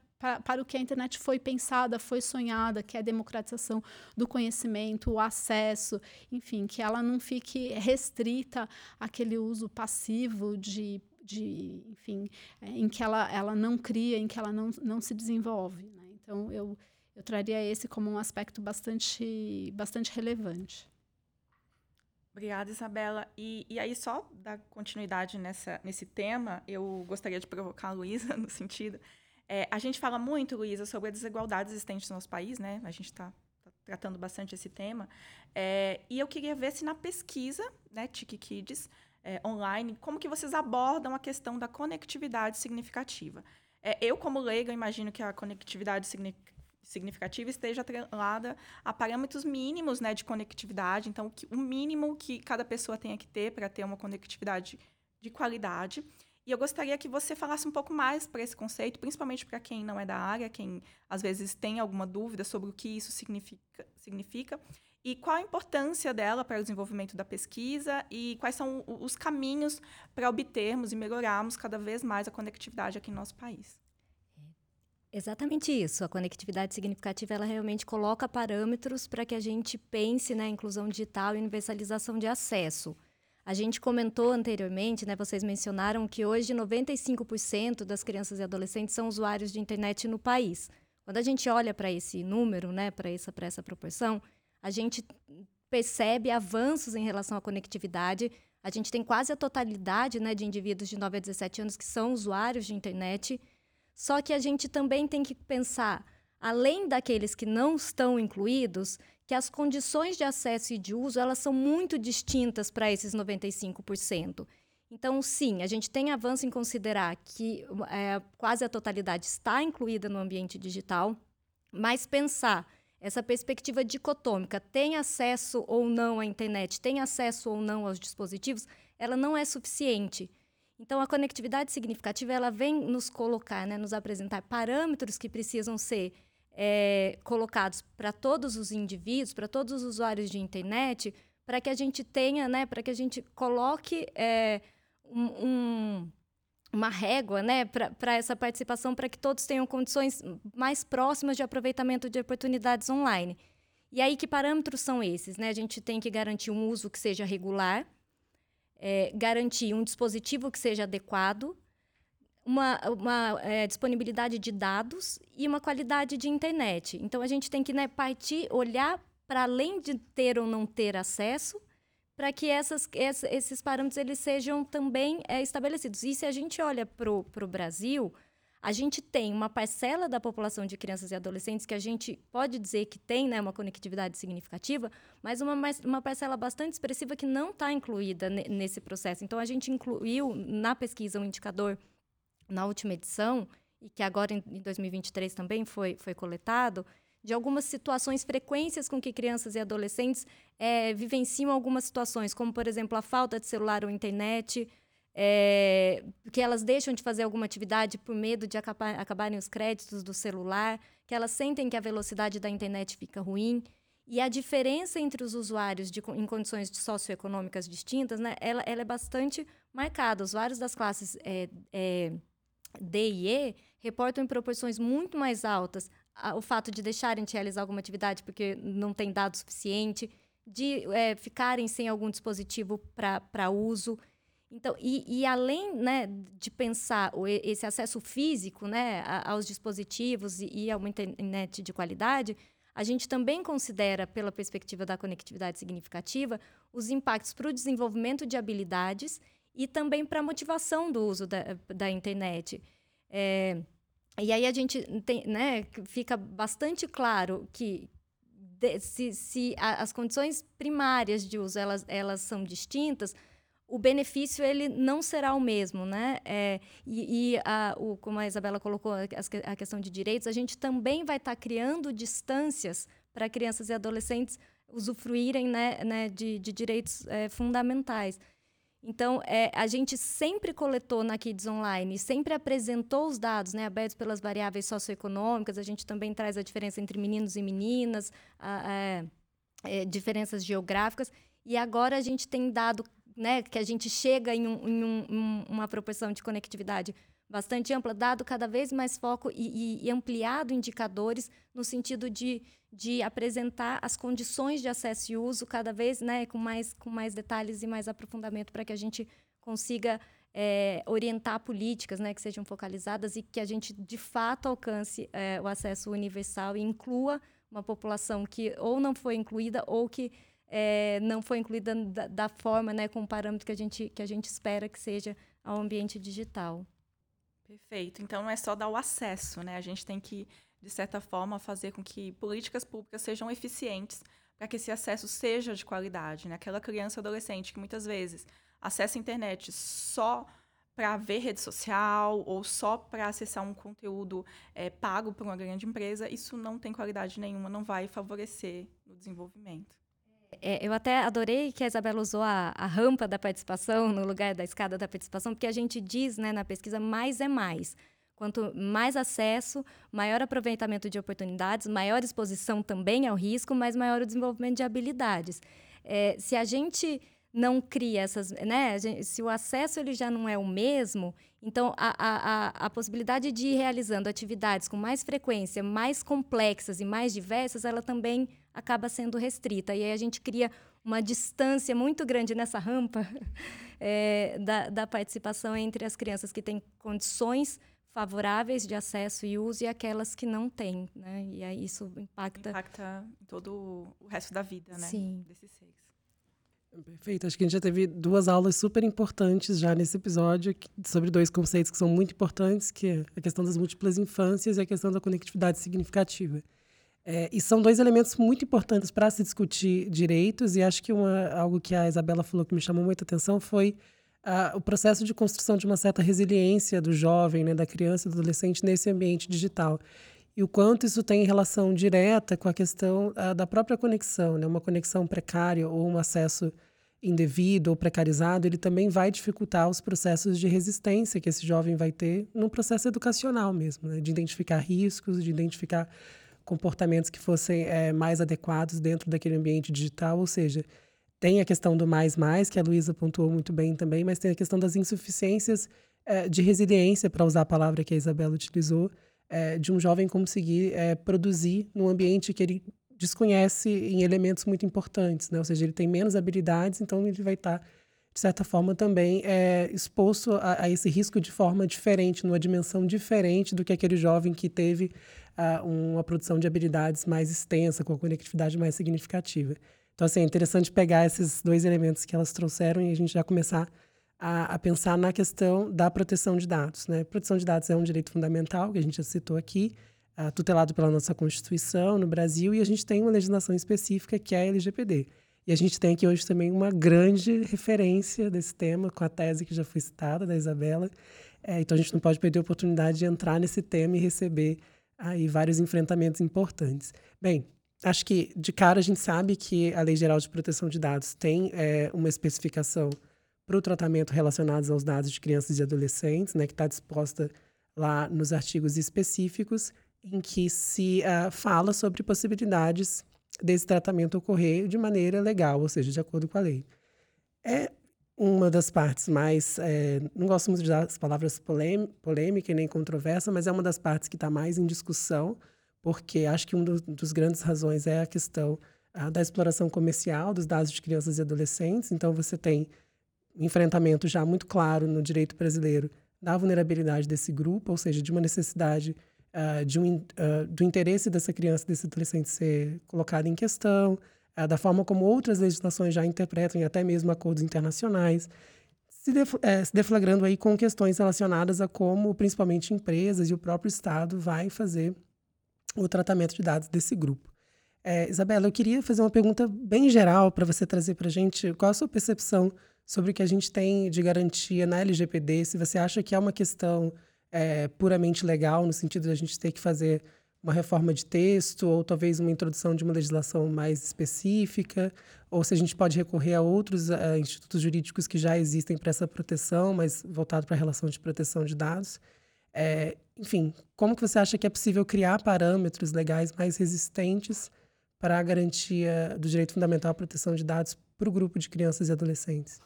para o que a internet foi pensada, foi sonhada, que é a democratização do conhecimento, o acesso, enfim, que ela não fique restrita àquele uso passivo de, de enfim, é, em que ela, ela não cria, em que ela não, não se desenvolve. Né? Então, eu, eu traria esse como um aspecto bastante, bastante relevante. Obrigada, Isabela. E, e aí, só dar continuidade nessa, nesse tema, eu gostaria de provocar a Luísa no sentido. É, a gente fala muito, Luísa, sobre a desigualdade existente no nosso país, né? A gente está tá tratando bastante esse tema. É, e eu queria ver se na pesquisa, né, Tiki Kids, é, online, como que vocês abordam a questão da conectividade significativa. É, eu, como leiga, imagino que a conectividade significativa significativa esteja atrelada a parâmetros mínimos né, de conectividade. Então, que, o mínimo que cada pessoa tenha que ter para ter uma conectividade de qualidade. E eu gostaria que você falasse um pouco mais para esse conceito, principalmente para quem não é da área, quem às vezes tem alguma dúvida sobre o que isso significa, significa e qual a importância dela para o desenvolvimento da pesquisa e quais são os caminhos para obtermos e melhorarmos cada vez mais a conectividade aqui no nosso país. Exatamente isso. A conectividade significativa ela realmente coloca parâmetros para que a gente pense na inclusão digital e universalização de acesso. A gente comentou anteriormente, né, vocês mencionaram que hoje 95% das crianças e adolescentes são usuários de internet no país. Quando a gente olha para esse número, né, para essa, essa proporção, a gente percebe avanços em relação à conectividade. A gente tem quase a totalidade né, de indivíduos de 9 a 17 anos que são usuários de internet só que a gente também tem que pensar, além daqueles que não estão incluídos, que as condições de acesso e de uso elas são muito distintas para esses 95%. Então, sim, a gente tem avanço em considerar que é, quase a totalidade está incluída no ambiente digital, mas pensar essa perspectiva dicotômica, tem acesso ou não à internet, tem acesso ou não aos dispositivos, ela não é suficiente. Então, a conectividade significativa ela vem nos colocar, né, nos apresentar parâmetros que precisam ser é, colocados para todos os indivíduos, para todos os usuários de internet, para que a gente tenha, né, para que a gente coloque é, um, um, uma régua né, para essa participação, para que todos tenham condições mais próximas de aproveitamento de oportunidades online. E aí, que parâmetros são esses? Né? A gente tem que garantir um uso que seja regular, é, garantir um dispositivo que seja adequado, uma, uma é, disponibilidade de dados e uma qualidade de internet. Então, a gente tem que né, partir, olhar para além de ter ou não ter acesso, para que essas, esses parâmetros eles sejam também é, estabelecidos. E se a gente olha para o Brasil, a gente tem uma parcela da população de crianças e adolescentes que a gente pode dizer que tem né, uma conectividade significativa, mas uma, uma parcela bastante expressiva que não está incluída nesse processo. Então, a gente incluiu na pesquisa um indicador na última edição, e que agora em 2023 também foi, foi coletado, de algumas situações, frequências com que crianças e adolescentes é, vivenciam algumas situações, como, por exemplo, a falta de celular ou internet, é, que elas deixam de fazer alguma atividade por medo de acabar, acabarem os créditos do celular, que elas sentem que a velocidade da internet fica ruim. E a diferença entre os usuários de, em condições socioeconômicas distintas, né, ela, ela é bastante marcada. Usuários das classes é, é, D e E reportam em proporções muito mais altas o fato de deixarem de realizar alguma atividade porque não tem dado suficiente, de é, ficarem sem algum dispositivo para uso. Então, e, e além né, de pensar esse acesso físico né, aos dispositivos e, e a uma internet de qualidade, a gente também considera, pela perspectiva da conectividade significativa, os impactos para o desenvolvimento de habilidades e também para a motivação do uso da, da internet. É, e aí a gente tem, né, fica bastante claro que de, se, se a, as condições primárias de uso elas, elas são distintas, o benefício ele não será o mesmo, né? É, e, e a, o, como a Isabela colocou a, a, questão de direitos, a gente também vai estar tá criando distâncias para crianças e adolescentes usufruírem né, né, de, de direitos é, fundamentais. Então, é, a gente sempre coletou na Kids Online, sempre apresentou os dados né, abertos pelas variáveis socioeconômicas, a gente também traz a diferença entre meninos e meninas, a, a, é, é, diferenças geográficas, e agora a gente tem dado né, que a gente chega em, um, em um, uma proporção de conectividade bastante ampla, dado cada vez mais foco e, e, e, ampliado indicadores no sentido de, de apresentar as condições de acesso e uso cada vez né, com, mais, com mais detalhes e mais aprofundamento para que a gente consiga é, orientar políticas né, que sejam focalizadas e que a gente de fato alcance é, o acesso universal e inclua uma população que ou não foi incluída ou que é, não foi incluída da, da, forma, né, com o parâmetro que a gente, que a gente espera que seja ao ambiente digital. Perfeito. Então não é só dar o acesso, né? A gente tem que, de certa forma, fazer com que políticas públicas sejam eficientes para que esse acesso seja de qualidade, né? Aquela criança ou adolescente que muitas vezes acessa a internet só para ver rede social ou só para acessar um conteúdo é, pago por uma grande empresa, isso não tem qualidade nenhuma, não vai favorecer o desenvolvimento. É, eu até adorei que a Isabela usou a, a, rampa da participação no lugar da escada da participação, porque a gente diz né, na pesquisa mais é mais. Quanto mais acesso, maior aproveitamento de oportunidades, maior exposição também ao risco, mas maior o desenvolvimento de habilidades. É, se a gente não cria essas, né? Se o acesso ele já não é o mesmo, então a, a, a, possibilidade de ir realizando atividades com mais frequência, mais complexas e mais diversas, ela também acaba sendo restrita. E aí a gente cria uma distância muito grande nessa rampa é, da, da participação entre as crianças que têm condições favoráveis de acesso e uso e aquelas que não têm, né? E aí isso impacta... Impacta todo o resto da vida, né? Sim. Desses seres. Perfeito. Acho que a gente já teve duas aulas super importantes já nesse episódio sobre dois conceitos que são muito importantes, que é a questão das múltiplas infâncias e a questão da conectividade significativa. É, e são dois elementos muito importantes para se discutir direitos, e acho que uma, algo que a Isabela falou que me chamou muita atenção foi o processo de construção de uma certa resiliência do jovem, né, da criança e do adolescente nesse ambiente digital. E o quanto isso tem relação direta com a questão uh, da própria conexão, né, uma conexão precária ou um acesso indevido ou precarizado, ele também vai dificultar os processos de resistência que esse jovem vai ter no processo educacional mesmo, né, de identificar riscos, de identificar comportamentos que fossem é, mais adequados dentro daquele ambiente digital, ou seja, tem a questão do mais mais, que a Luísa pontuou muito bem também, mas tem a questão das insuficiências é, de resiliência, para usar a palavra que a Isabela utilizou, é, de um jovem conseguir é, produzir num ambiente que ele desconhece em elementos muito importantes, né? ou seja, ele tem menos habilidades, então ele vai estar, tá, de certa forma, também é, exposto a, a, esse risco de forma diferente, numa dimensão diferente do que aquele jovem que teve uh, uma produção de habilidades mais extensa, com a conectividade mais significativa. Então, assim, é interessante pegar esses dois elementos que elas trouxeram e a gente já começar a, a, pensar na questão da proteção de dados. Né? Proteção de dados é um direito fundamental, que a gente já citou aqui, uh, tutelado pela nossa Constituição no Brasil, e a gente tem uma legislação específica que é a LGPD. E a gente tem aqui hoje também uma grande referência desse tema, com a tese que já foi citada, da Isabela. É, então, a gente não pode perder a oportunidade de entrar nesse tema e receber aí vários enfrentamentos importantes. Bem, acho que de cara a gente sabe que a Lei Geral de Proteção de Dados tem é, uma especificação para o tratamento relacionados aos dados de crianças e adolescentes, né, que está disposta lá nos artigos específicos, em que se uh, fala sobre possibilidades desse tratamento ocorrer de maneira legal, ou seja, de acordo com a lei. É uma das partes mais. É, não gosto muito de usar as palavras polêmica e nem controversa, mas é uma das partes que está mais em discussão, porque acho que um do, dos grandes razões é a questão a, da exploração comercial dos dados de crianças e adolescentes. Então, você tem enfrentamento já muito claro no direito brasileiro da vulnerabilidade desse grupo, ou seja, de uma necessidade uh, de um, uh, do interesse dessa criança, desse adolescente ser colocado em questão, uh, da forma como outras legislações já interpretam e até mesmo acordos internacionais, se, def eh, se deflagrando aí com questões relacionadas a como, principalmente, empresas e o próprio Estado vai fazer o tratamento de dados desse grupo. É, Isabela, eu queria fazer uma pergunta bem geral para você trazer para a gente qual a sua percepção sobre o que a gente tem de garantia na LGPD, se você acha que é uma questão é, puramente legal, no sentido de a gente ter que fazer uma reforma de texto, ou talvez uma introdução de uma legislação mais específica, ou se a gente pode recorrer a outros uh, institutos jurídicos que já existem para essa proteção, mas voltado para a relação de proteção de dados. É, enfim, como que você acha que é possível criar parâmetros legais mais resistentes para a garantia do direito fundamental à proteção de dados para o grupo de crianças e adolescentes?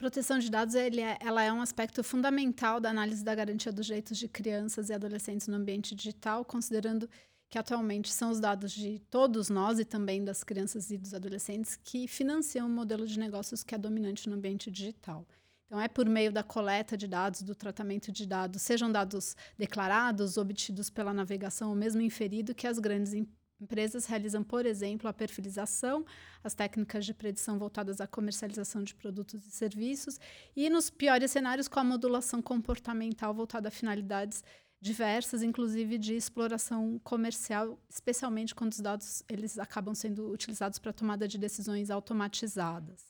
Proteção de dados ele é, ela é um aspecto fundamental da análise da garantia dos direitos de crianças e adolescentes no ambiente digital, considerando que atualmente são os dados de todos nós e também das crianças e dos adolescentes que financiam o modelo de negócios que é dominante no ambiente digital. Então, é por meio da coleta de dados, do tratamento de dados, sejam dados declarados, obtidos pela navegação ou mesmo inferido, que as grandes empresas Empresas realizam, por exemplo, a perfilização, as técnicas de predição voltadas à comercialização de produtos e serviços, e nos piores cenários, com a modulação comportamental voltada a finalidades diversas, inclusive de exploração comercial, especialmente quando os dados eles acabam sendo utilizados para tomada de decisões automatizadas.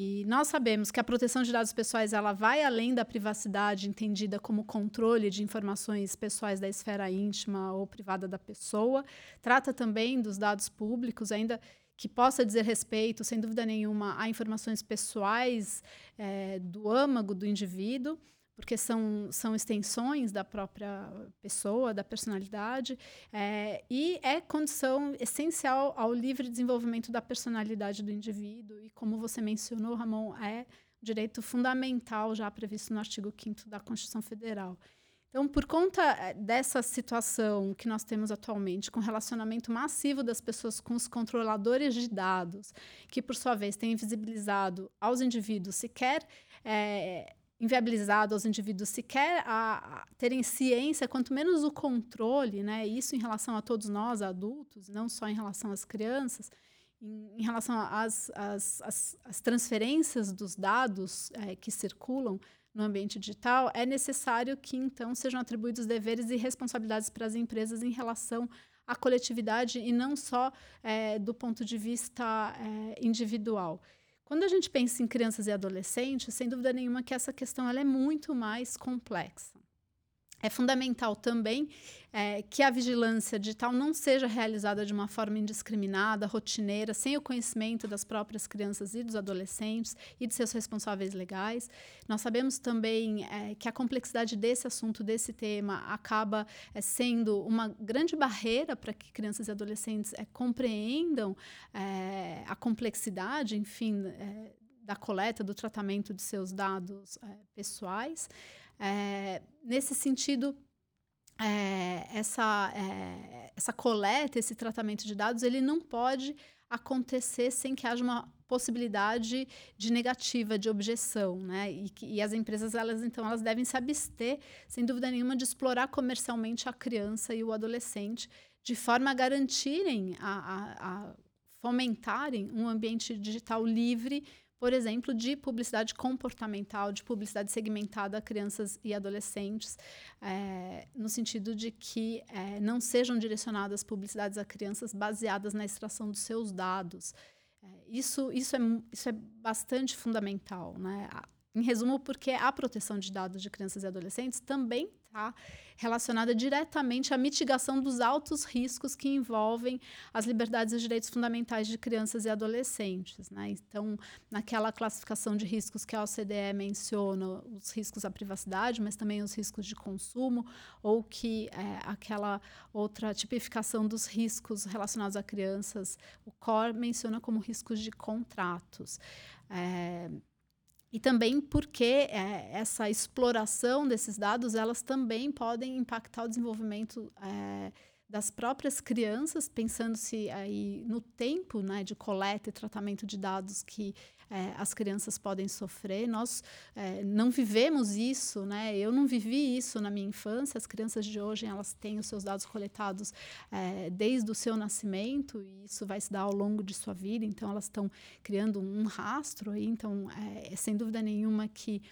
E nós sabemos que a proteção de dados pessoais ela vai além da privacidade entendida como controle de informações pessoais da esfera íntima ou privada da pessoa, trata também dos dados públicos, ainda que possa dizer respeito, sem dúvida nenhuma, a informações pessoais é, do âmago do indivíduo porque são, são extensões da própria pessoa, da personalidade, é, e é condição essencial ao livre desenvolvimento da personalidade do indivíduo. E como você mencionou, Ramon, é direito fundamental já previsto no artigo 5 da Constituição Federal. Então, por conta é, dessa situação que nós temos atualmente, com relacionamento massivo das pessoas com os controladores de dados, que por sua vez têm invisibilizado aos indivíduos sequer é, inviabilizado aos indivíduos sequer a, a, terem ciência, quanto menos o controle, né? Isso em relação a todos nós, adultos, não só em relação às crianças, em, em relação às, às, às, às, transferências dos dados é, que circulam no ambiente digital, é necessário que então sejam atribuídos deveres e responsabilidades para as empresas em relação à coletividade e não só é, do ponto de vista é, individual. Quando a gente pensa em crianças e adolescentes, sem dúvida nenhuma que essa questão ela é muito mais complexa. É fundamental também é, que a vigilância digital não seja realizada de uma forma indiscriminada, rotineira, sem o conhecimento das próprias crianças e dos adolescentes e de seus responsáveis legais. Nós sabemos também é, que a complexidade desse assunto, desse tema, acaba é, sendo uma grande barreira para que crianças e adolescentes é, compreendam é, a complexidade, enfim, é, da coleta, do tratamento de seus dados pessoais. É, nesse sentido, é, essa, é, essa coleta, esse tratamento de dados, ele não pode acontecer sem que haja uma possibilidade de negativa, de objeção, né? E, e, as empresas, elas então, elas devem se abster, sem dúvida nenhuma, de explorar comercialmente a criança e o adolescente, de forma a garantirem a, a, a fomentarem um ambiente digital livre, por exemplo, de publicidade comportamental, de publicidade segmentada a crianças e adolescentes, é, no sentido de que é, não sejam direcionadas publicidades a crianças baseadas na extração dos seus dados. É, isso, isso, é, isso é bastante fundamental. Né? Em resumo, porque a proteção de dados de crianças e adolescentes também está relacionada diretamente à mitigação dos altos riscos que envolvem as liberdades e os direitos fundamentais de crianças e adolescentes. Né? Então, naquela classificação de riscos que a OCDE menciona, os riscos à privacidade, mas também os riscos de consumo, ou que é, aquela outra tipificação dos riscos relacionados a crianças, o COR menciona como riscos de contratos. É, e também porque é, essa exploração desses dados elas também podem impactar o desenvolvimento é, das próprias crianças, pensando-se aí no tempo né, de coleta e tratamento de dados que é, as crianças podem sofrer. Nós é, não vivemos isso, né? Eu não vivi isso na minha infância. As crianças de hoje elas têm os seus dados coletados é, desde o seu nascimento e isso vai se dar ao longo de sua vida. Então elas estão criando um rastro aí. Então é, sem dúvida nenhuma que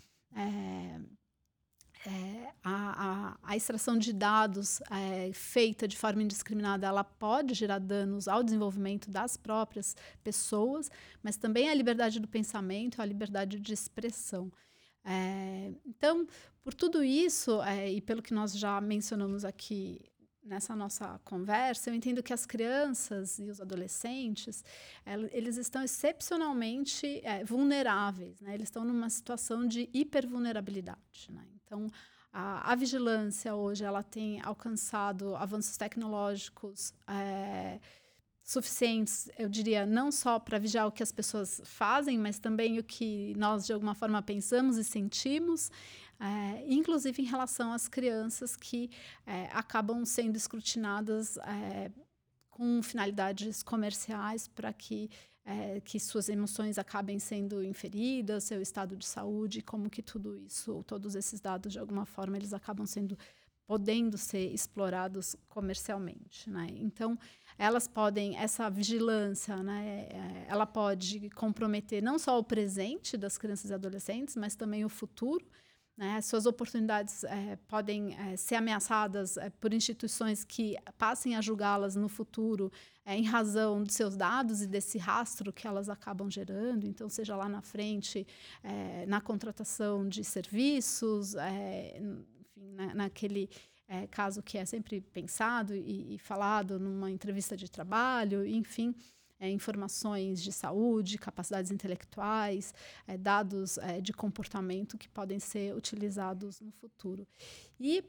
é, a, a, a, extração de dados é, feita de forma indiscriminada, ela pode gerar danos ao desenvolvimento das próprias pessoas, mas também a liberdade do pensamento, a liberdade de expressão. É, então, por tudo isso, é, e pelo que nós já mencionamos aqui nessa nossa conversa, eu entendo que as crianças e os adolescentes, eles estão excepcionalmente é, vulneráveis, né? eles estão numa situação de hipervulnerabilidade. Né? Então, a, a, vigilância hoje ela tem alcançado avanços tecnológicos é, suficientes, eu diria, não só para vigiar o que as pessoas fazem, mas também o que nós, de alguma forma, pensamos e sentimos. É, inclusive em relação às crianças que é, acabam sendo escrutinadas é, com finalidades comerciais para que é, que suas emoções acabem sendo inferidas, seu estado de saúde, como que tudo isso, todos esses dados, de alguma forma, eles acabam sendo podendo ser explorados comercialmente, né? Então, elas podem essa vigilância, né? É, ela pode comprometer não só o presente das crianças e adolescentes, mas também o futuro. Né? Suas oportunidades é, podem é, ser ameaçadas é, por instituições que passem a julgá-las no futuro em razão dos seus dados e desse rastro que elas acabam gerando. Então, seja lá na frente, na contratação de serviços, enfim, na, naquele caso que é sempre pensado e, e falado numa entrevista de trabalho, enfim é, informações de saúde, capacidades intelectuais, é, dados é, de comportamento que podem ser utilizados no futuro. E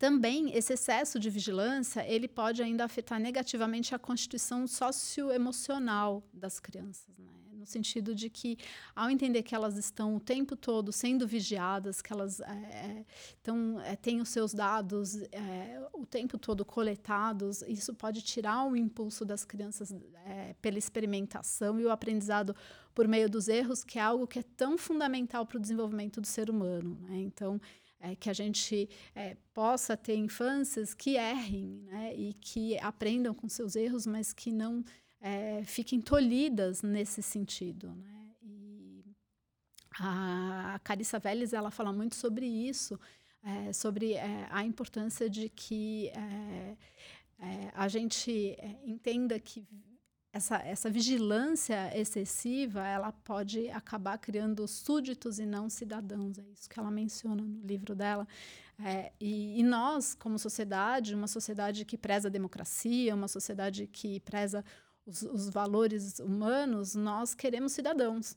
também esse excesso de vigilância ele pode ainda afetar negativamente a constituição socioemocional das crianças, né? no sentido de que ao entender que elas estão o tempo todo sendo vigiadas, que elas é, então, é, têm os seus dados é, o tempo todo coletados, isso pode tirar o impulso das crianças é, pela experimentação e o aprendizado por meio dos erros, que é algo que é tão fundamental para o desenvolvimento do ser humano. Né? Então, é, que a gente é, possa ter infâncias que errem né, e que aprendam com seus erros, mas que não é, fiquem tolhidas nesse sentido. Né? E a Carissa Vélez ela fala muito sobre isso, é, sobre é, a importância de que é, a gente entenda que essa, essa vigilância excessiva ela pode acabar criando súditos e não cidadãos. É isso que ela menciona no livro dela. É, e, e, nós, como sociedade, uma sociedade que preza a democracia, uma sociedade que preza os, os valores humanos, nós queremos cidadãos.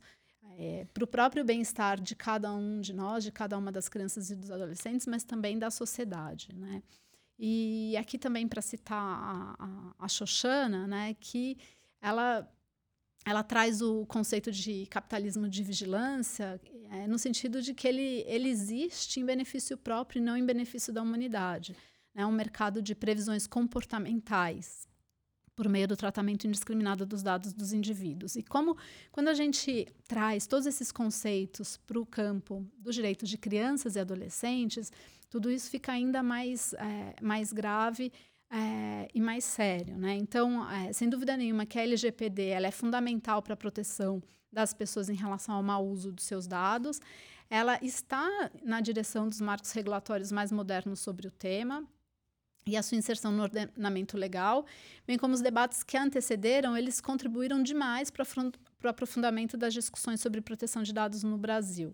É, para o próprio bem-estar de cada um de nós, de cada uma das crianças e dos adolescentes, mas também da sociedade. Né? E aqui também para citar a, a, a Xoxana, né, que ela ela traz o conceito de capitalismo de vigilância é, no sentido de que ele, ele existe em benefício próprio e não em benefício da humanidade. É né? um mercado de previsões comportamentais por meio do tratamento indiscriminado dos dados dos indivíduos. E como, quando a gente traz todos esses conceitos para o campo dos direitos de crianças e adolescentes, tudo isso fica ainda mais, é, mais grave é, e mais sério. Né? Então, é, sem dúvida nenhuma que a LGPD ela é fundamental para a proteção das pessoas em relação ao mau uso dos seus dados. Ela está na direção dos marcos regulatórios mais modernos sobre o tema e a sua inserção no ordenamento legal, bem como os debates que antecederam, eles contribuíram demais para o aprofundamento das discussões sobre proteção de dados no Brasil.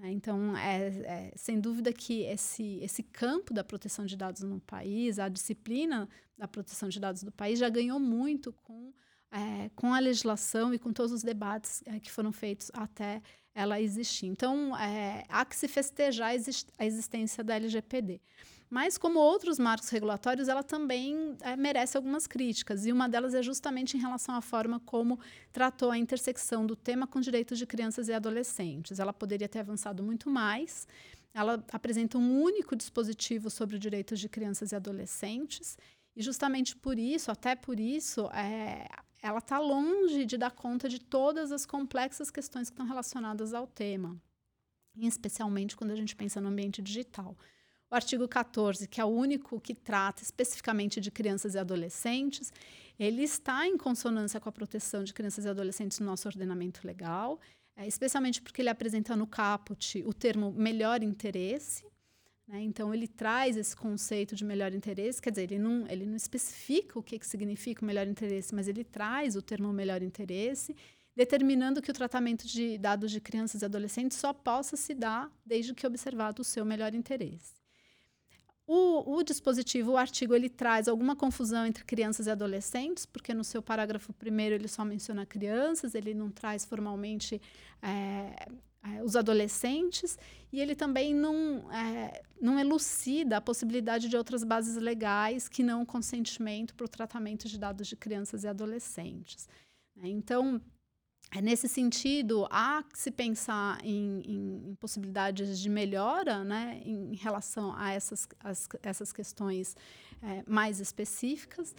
Né? Então, é, é, sem dúvida que esse, esse campo da proteção de dados no país, a disciplina da proteção de dados do país, já ganhou muito com, é, com a legislação e com todos os debates é, que foram feitos até ela existir. Então, é, há que se festejar a existência da LGPD. Mas, como outros marcos regulatórios, ela também é, merece algumas críticas, e uma delas é justamente em relação à forma como tratou a intersecção do tema com direitos de crianças e adolescentes. Ela poderia ter avançado muito mais. Ela apresenta um único dispositivo sobre direitos de crianças e adolescentes, e justamente por isso, até por isso, é, ela está longe de dar conta de todas as complexas questões que estão relacionadas ao tema, especialmente quando a gente pensa no ambiente digital. O artigo 14, que é o único que trata especificamente de crianças e adolescentes, ele está em consonância com a proteção de crianças e adolescentes no nosso ordenamento legal, é, especialmente porque ele apresenta no caput o termo melhor interesse. Né? Então, ele traz esse conceito de melhor interesse, quer dizer, ele não, ele não especifica o que, que significa o melhor interesse, mas ele traz o termo melhor interesse determinando que o tratamento de dados de crianças e adolescentes só possa se dar desde que observado o seu melhor interesse. O, o, dispositivo, o artigo, ele traz alguma confusão entre crianças e adolescentes, porque no seu parágrafo primeiro ele só menciona crianças, ele não traz formalmente é, é, os adolescentes, e ele também não, é, não elucida a possibilidade de outras bases legais que não o consentimento para o tratamento de dados de crianças e adolescentes. Né? Então, é, nesse sentido, há que se pensar em, em, possibilidades de melhora né, em relação a essas, as, essas questões é, mais específicas.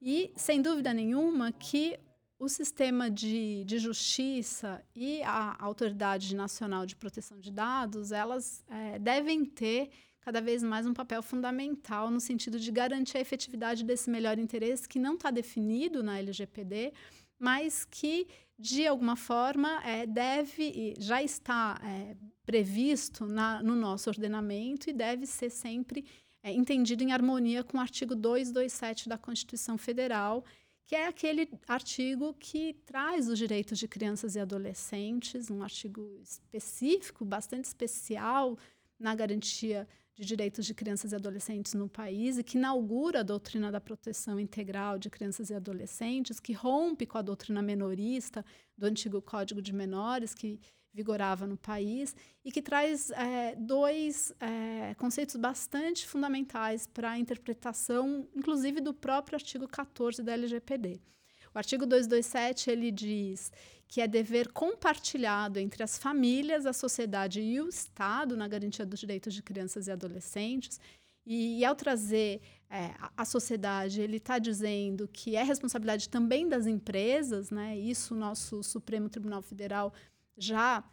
E, sem dúvida nenhuma, que o sistema de, de justiça e a Autoridade Nacional de Proteção de Dados, elas é, devem ter cada vez mais um papel fundamental no sentido de garantir a efetividade desse melhor interesse que não está definido na LGPD, mas que de alguma forma, é, deve, já está é, previsto na, no nosso ordenamento e deve ser sempre é, entendido em harmonia com o artigo 227 da Constituição Federal, que é aquele artigo que traz os direitos de crianças e adolescentes, um artigo específico, bastante especial na garantia de Direitos de Crianças e Adolescentes no país e que inaugura a doutrina da proteção integral de crianças e adolescentes, que rompe com a doutrina menorista do antigo Código de Menores, que vigorava no país, e que traz é, dois é, conceitos bastante fundamentais para a interpretação, inclusive do próprio artigo 14 da LGPD. O artigo 227 ele diz que é dever compartilhado entre as famílias, a sociedade e o Estado na garantia dos direitos de crianças e adolescentes. E, e ao trazer é, a, sociedade, ele está dizendo que é responsabilidade também das empresas, né? Isso o nosso Supremo Tribunal Federal já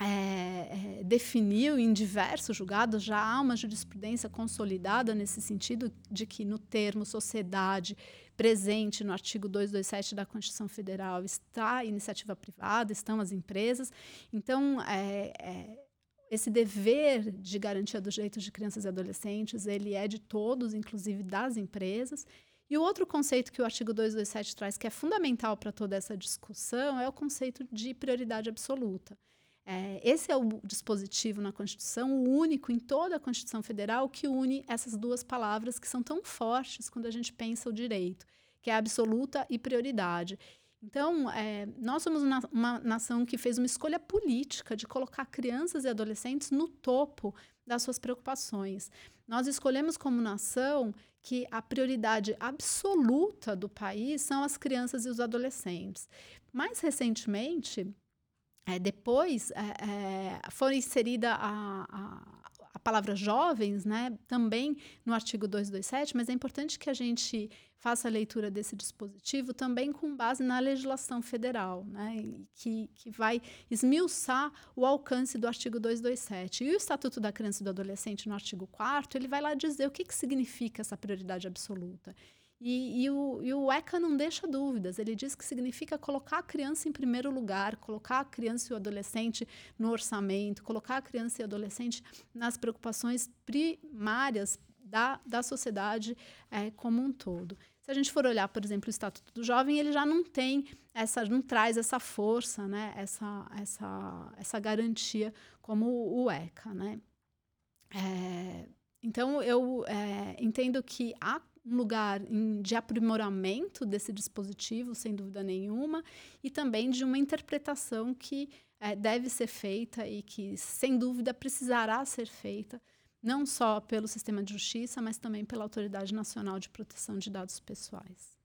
é, é, definiu em diversos julgados, já há uma jurisprudência consolidada nesse sentido de que no termo sociedade presente no artigo 227 da Constituição Federal está a iniciativa privada, estão as empresas. Então, é, é, esse dever de garantia dos direitos de crianças e adolescentes, ele é de todos, inclusive das empresas. E o outro conceito que o artigo 227 traz, que é fundamental para toda essa discussão, é o conceito de prioridade absoluta. É, esse é o dispositivo na Constituição, o único em toda a Constituição Federal que une essas duas palavras que são tão fortes quando a gente pensa o direito, que é absoluta e prioridade. Então, é, nós somos uma, uma nação que fez uma escolha política de colocar crianças e adolescentes no topo das suas preocupações. Nós escolhemos como nação que a prioridade absoluta do país são as crianças e os adolescentes. Mais recentemente, é, depois é, é, foi inserida a, a, a palavra jovens, né, também no artigo 227, mas é importante que a gente faça a leitura desse dispositivo também com base na legislação federal, né, que, que vai esmiuçar o alcance do artigo 227. E o Estatuto da Criança e do Adolescente, no artigo 4 ele vai lá dizer o que, que significa essa prioridade absoluta. E, e, o, e, o, ECA não deixa dúvidas. Ele diz que significa colocar a criança em primeiro lugar, colocar a criança e o adolescente no orçamento, colocar a criança e o adolescente nas preocupações primárias da, da sociedade é, como um todo. Se a gente for olhar, por exemplo, o Estatuto do Jovem, ele já não tem essa, não traz essa força, né, essa, essa, essa garantia como o ECA, né? É, então eu é, entendo que há um lugar em, de aprimoramento desse dispositivo, sem dúvida nenhuma, e também de uma interpretação que é, deve ser feita e que, sem dúvida, precisará ser feita, não só pelo sistema de justiça, mas também pela Autoridade Nacional de Proteção de Dados Pessoais.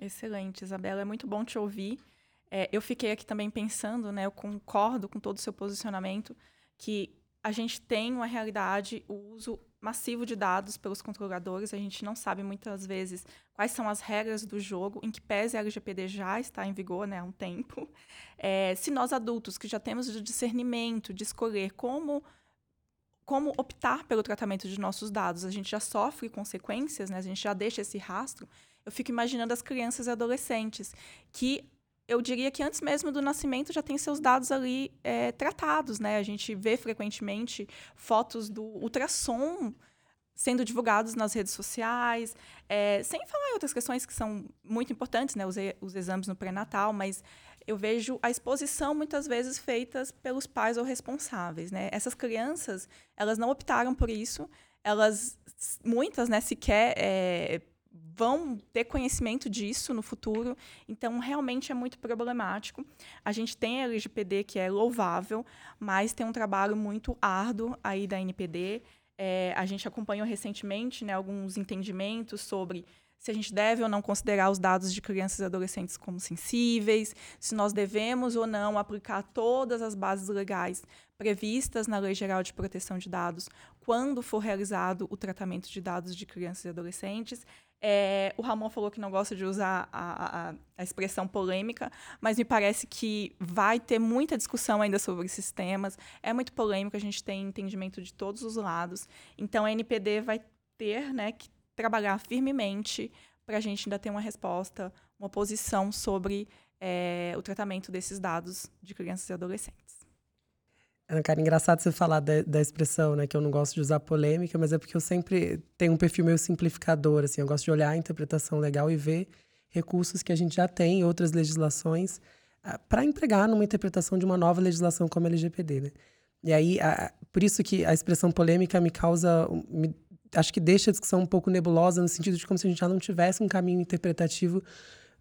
Excelente, Isabela. É muito bom te ouvir. É, eu fiquei aqui também pensando, né, eu concordo com todo o seu posicionamento, que a gente tem uma realidade, o uso massivo de dados pelos controladores. A gente não sabe muitas vezes quais são as regras do jogo, em que pese a LGPD já está em vigor né, há um tempo. É, se nós adultos que já temos o discernimento de escolher como como optar pelo tratamento de nossos dados, a gente já sofre consequências, né? A gente já deixa esse rastro. Eu fico imaginando as crianças e adolescentes que eu diria que antes mesmo do nascimento já tem seus dados ali é, tratados, né? A gente vê frequentemente fotos do ultrassom sendo divulgados nas redes sociais, é, sem falar em outras questões que são muito importantes, né? Os, os exames no pré-natal, mas eu vejo a exposição muitas vezes feitas pelos pais ou responsáveis, né? Essas crianças, elas não optaram por isso, elas, muitas, né, sequer é, vão ter conhecimento disso no futuro. Então, realmente é muito problemático. A gente tem a LGPD, que é louvável, mas tem um trabalho muito árduo aí da NPD. É, a gente acompanhou recentemente né, alguns entendimentos sobre se a gente deve ou não considerar os dados de crianças e adolescentes como sensíveis, se nós devemos ou não aplicar todas as bases legais previstas na Lei Geral de Proteção de Dados quando for realizado o tratamento de dados de crianças e adolescentes. É, o Ramon falou que não gosta de usar a, a, a, expressão polêmica, mas me parece que vai ter muita discussão ainda sobre esses temas. É muito polêmico, a gente tem entendimento de todos os lados. Então, a NPD vai ter né, que trabalhar firmemente para a gente ainda ter uma resposta, uma posição sobre é, o tratamento desses dados de crianças e adolescentes. Ana Cara, engraçado você falar da, da, expressão, né? Que eu não gosto de usar polêmica, mas é porque eu sempre tenho um perfil meio simplificador, assim. Eu gosto de olhar a interpretação legal e ver recursos que a gente já tem, outras legislações, ah, para empregar numa interpretação de uma nova legislação como a LGPD, né? E aí, a, por isso que a expressão polêmica me causa... Me, acho que deixa a discussão um pouco nebulosa, no sentido de como se a gente já não tivesse um caminho interpretativo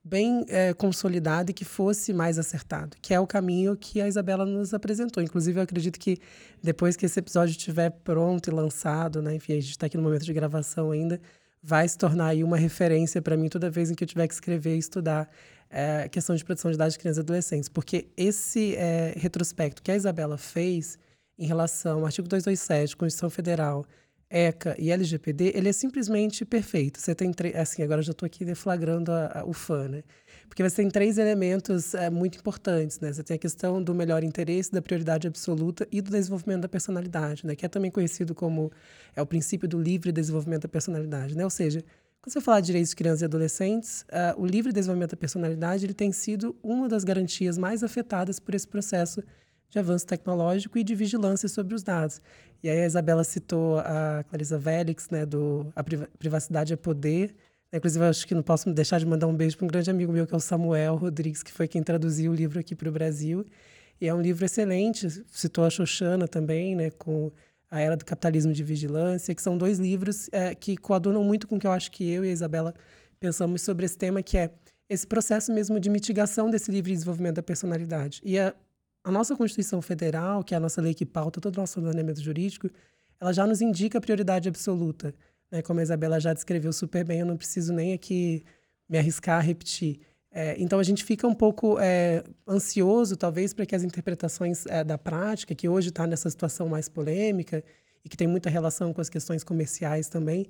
bem é, consolidado e que fosse mais acertado, que é o caminho que a Isabela nos apresentou. Inclusive, eu acredito que depois que esse episódio estiver pronto e lançado, né, enfim, a gente está aqui no momento de gravação ainda, vai se tornar aí uma referência para mim toda vez em que eu tiver que escrever e estudar é, a questão de proteção de dados de crianças e adolescentes, porque esse é, retrospecto que a Isabela fez em relação ao artigo 227, Constituição Federal, ECA e LGPD, ele é simplesmente perfeito. Você tem três, assim, agora já estou aqui deflagrando a, a, o fã, né? Porque você tem três elementos é, muito importantes, né? Você tem a questão do melhor interesse, da prioridade absoluta e do desenvolvimento da personalidade, né? Que é também conhecido como é o princípio do livre desenvolvimento da personalidade, né? Ou seja, quando você fala de direitos de crianças e adolescentes, uh, o livre desenvolvimento da personalidade ele tem sido uma das garantias mais afetadas por esse processo de avanço tecnológico e de vigilância sobre os dados. E aí a Isabela citou a Clarisa Vélix, né, do A Privacidade é Poder. Inclusive, acho que não posso deixar de mandar um beijo para um grande amigo meu, que é o Samuel Rodrigues, que foi quem traduziu o livro aqui para o Brasil. E é um livro excelente. Citou a Xoxana também, né, com A Era do Capitalismo de Vigilância, que são dois livros é, que coadunam muito com o que eu acho que eu e a Isabela pensamos sobre esse tema, que é esse processo mesmo de mitigação desse livre desenvolvimento da personalidade. E a a nossa Constituição Federal, que é a nossa lei que pauta todo o nosso ordenamento jurídico, ela já nos indica a prioridade absoluta. Né? Como a Isabela já descreveu super bem, eu não preciso nem aqui me arriscar a repetir. É, então a gente fica um pouco é, ansioso, talvez, para que as interpretações é, da prática, que hoje está nessa situação mais polêmica, e que tem muita relação com as questões comerciais também,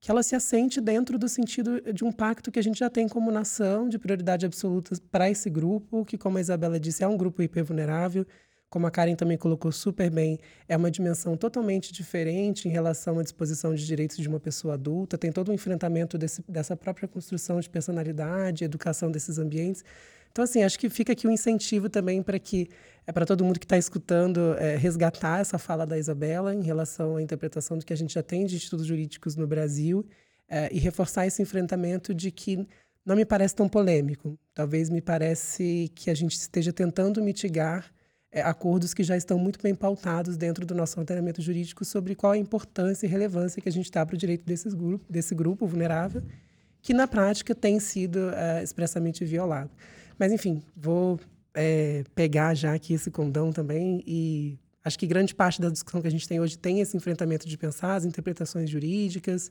que ela se assente dentro do sentido de um pacto que a gente já tem como nação de prioridade absoluta para esse grupo, que, como a Isabela disse, é um grupo hipervulnerável, como a Karen também colocou super bem, é uma dimensão totalmente diferente em relação à disposição de direitos de uma pessoa adulta, tem todo um enfrentamento desse, dessa própria construção de personalidade, educação desses ambientes. Então, assim, acho que fica aqui um incentivo também para que, é para todo mundo que está escutando, é, resgatar essa fala da Isabela em relação à interpretação do que a gente já tem de estudos jurídicos no Brasil é, e reforçar esse enfrentamento de que não me parece tão polêmico. Talvez me parece que a gente esteja tentando mitigar é, acordos que já estão muito bem pautados dentro do nosso ordenamento jurídico sobre qual a importância e relevância que a gente dá para o direito desses grupo, desse grupo vulnerável, que na prática tem sido expressamente violado. Mas, enfim, vou é, pegar já aqui esse condão também e acho que grande parte da discussão que a gente tem hoje tem esse enfrentamento de pensar as interpretações jurídicas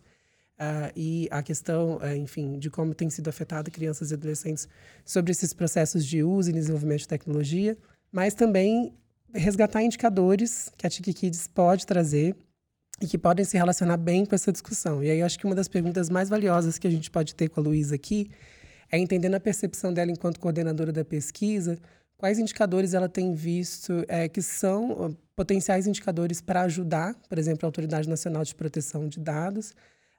uh, e a questão, uh, enfim, de como tem sido afetada crianças e adolescentes sobre esses processos de uso e desenvolvimento de tecnologia mas também resgatar indicadores que a Tiki Kids pode trazer e que podem se relacionar bem com essa discussão. E aí eu acho que uma das perguntas mais valiosas que a gente pode ter com a Luísa aqui é entender na percepção dela enquanto coordenadora da pesquisa, quais indicadores ela tem visto é, que são potenciais indicadores para ajudar, por exemplo, a Autoridade Nacional de Proteção de Dados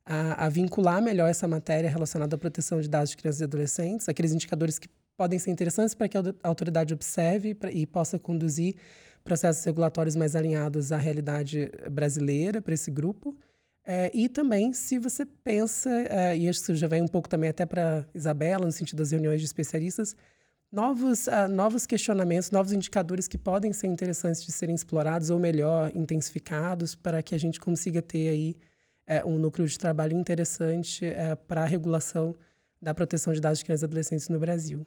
a, a vincular melhor essa matéria relacionada à proteção de dados de crianças e adolescentes, aqueles indicadores que podem ser interessantes para que a autoridade observe e possa conduzir processos regulatórios mais alinhados à realidade brasileira para esse grupo. É, e também, se você pensa, é, e isso já vem um pouco também até para Isabela, no sentido das reuniões de especialistas, novos, uh, novos questionamentos, novos indicadores que podem ser interessantes de serem explorados ou, melhor, intensificados para que a gente consiga ter aí é, um núcleo de trabalho interessante para a regulação da proteção de dados de crianças e adolescentes no Brasil.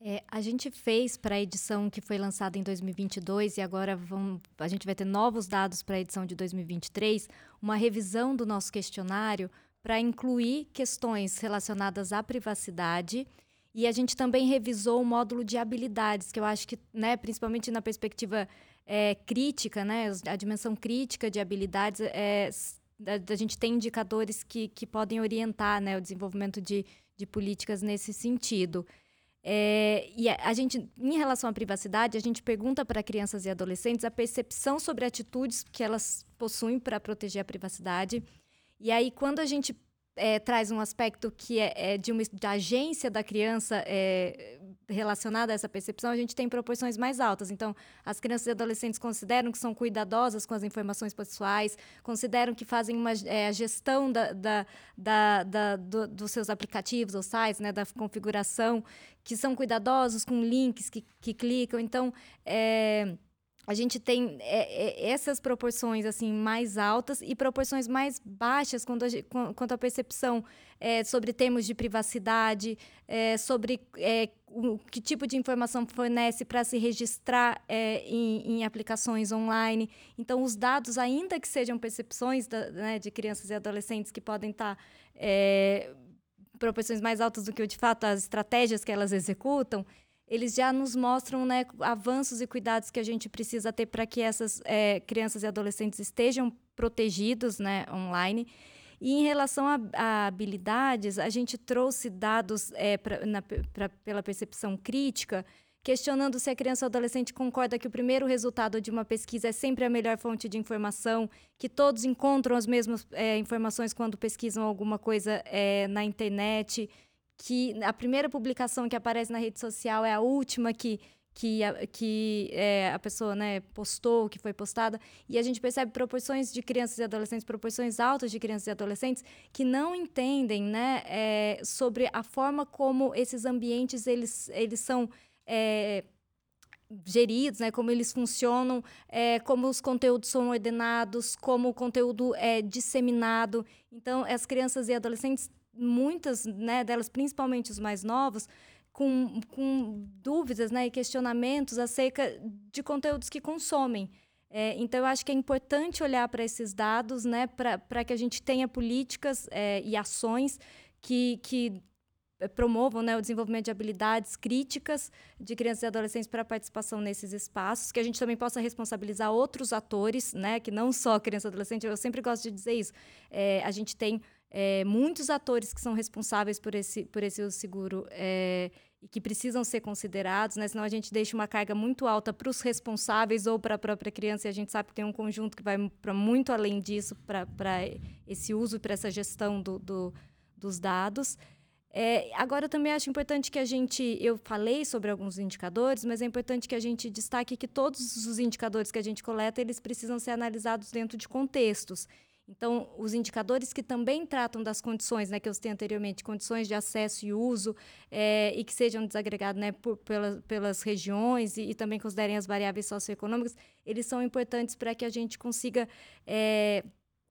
É, a gente fez para a edição que foi lançada em 2022 e agora vão, a gente vai ter novos dados para a edição de 2023, uma revisão do nosso questionário para incluir questões relacionadas à privacidade. E a gente também revisou o módulo de habilidades, que eu acho que, né, principalmente na perspectiva é, crítica, né, a dimensão crítica de habilidades, é, a, a gente tem indicadores que, que podem orientar né, o desenvolvimento de, de políticas nesse sentido. É, e a, gente, em relação à privacidade, a gente pergunta para crianças e adolescentes a percepção sobre atitudes que elas possuem para proteger a privacidade. E aí, quando a gente é, traz um aspecto que é, é de uma da agência da criança é, relacionada a essa percepção, a gente tem proporções mais altas. Então, as crianças e adolescentes consideram que são cuidadosas com as informações pessoais, consideram que fazem uma é, gestão da, da, da, da do, dos seus aplicativos ou sites, né, da configuração, que são cuidadosos com links que, que clicam. Então, é, a gente tem é, é, essas proporções assim mais altas e proporções mais baixas quando a, quanto à percepção é, sobre termos de privacidade, é, sobre é, o, que tipo de informação fornece para se registrar é, em, em, aplicações online. Então, os dados, ainda que sejam percepções da, né, de crianças e adolescentes que podem estar tá, proporções mais altas do que de fato as estratégias que elas executam, eles já nos mostram né, avanços e cuidados que a gente precisa ter para que essas é, crianças e adolescentes estejam protegidos né, online. E em relação a, a habilidades, a gente trouxe dados é, pra, na, pra, pela percepção crítica, questionando se a criança ou adolescente concorda que o primeiro resultado de uma pesquisa é sempre a melhor fonte de informação, que todos encontram as mesmas é, informações quando pesquisam alguma coisa na internet, que a primeira publicação que aparece na rede social é a última que que, a, que é, a pessoa né, postou, que foi postada, e a gente percebe proporções de crianças e adolescentes, proporções altas de crianças e adolescentes que não entendem né, é, sobre a forma como esses ambientes eles, eles são é, geridos, né, como eles funcionam, é, como os conteúdos são ordenados, como o conteúdo é disseminado. Então, as crianças e adolescentes muitas né, delas, principalmente os mais novos, com, com dúvidas né, e questionamentos acerca de conteúdos que consomem. É, então, eu acho que é importante olhar para esses dados né, para que a gente tenha políticas é, e ações que, que promovam né, o desenvolvimento de habilidades críticas de crianças e adolescentes para participação nesses espaços, que a gente também possa responsabilizar outros atores, né, que não só criança e adolescente. Eu sempre gosto de dizer isso. É, a gente tem é, muitos atores que são responsáveis por esse, por esse seguro é, e que precisam ser considerados, né? senão a gente deixa uma carga muito alta para os responsáveis ou para a própria criança, e a gente sabe que tem um conjunto que vai para muito além disso, para esse uso, para essa gestão do, do, dos dados. É, agora, eu também acho importante que a gente. Eu falei sobre alguns indicadores, mas é importante que a gente destaque que todos os indicadores que a gente coleta eles precisam ser analisados dentro de contextos. Então, os indicadores que também tratam das condições, né, que eu citei anteriormente, condições de acesso e uso, é, e que sejam desagregados né, por, pelas, pelas regiões e, e, também considerem as variáveis socioeconômicas, eles são importantes para que a gente consiga é,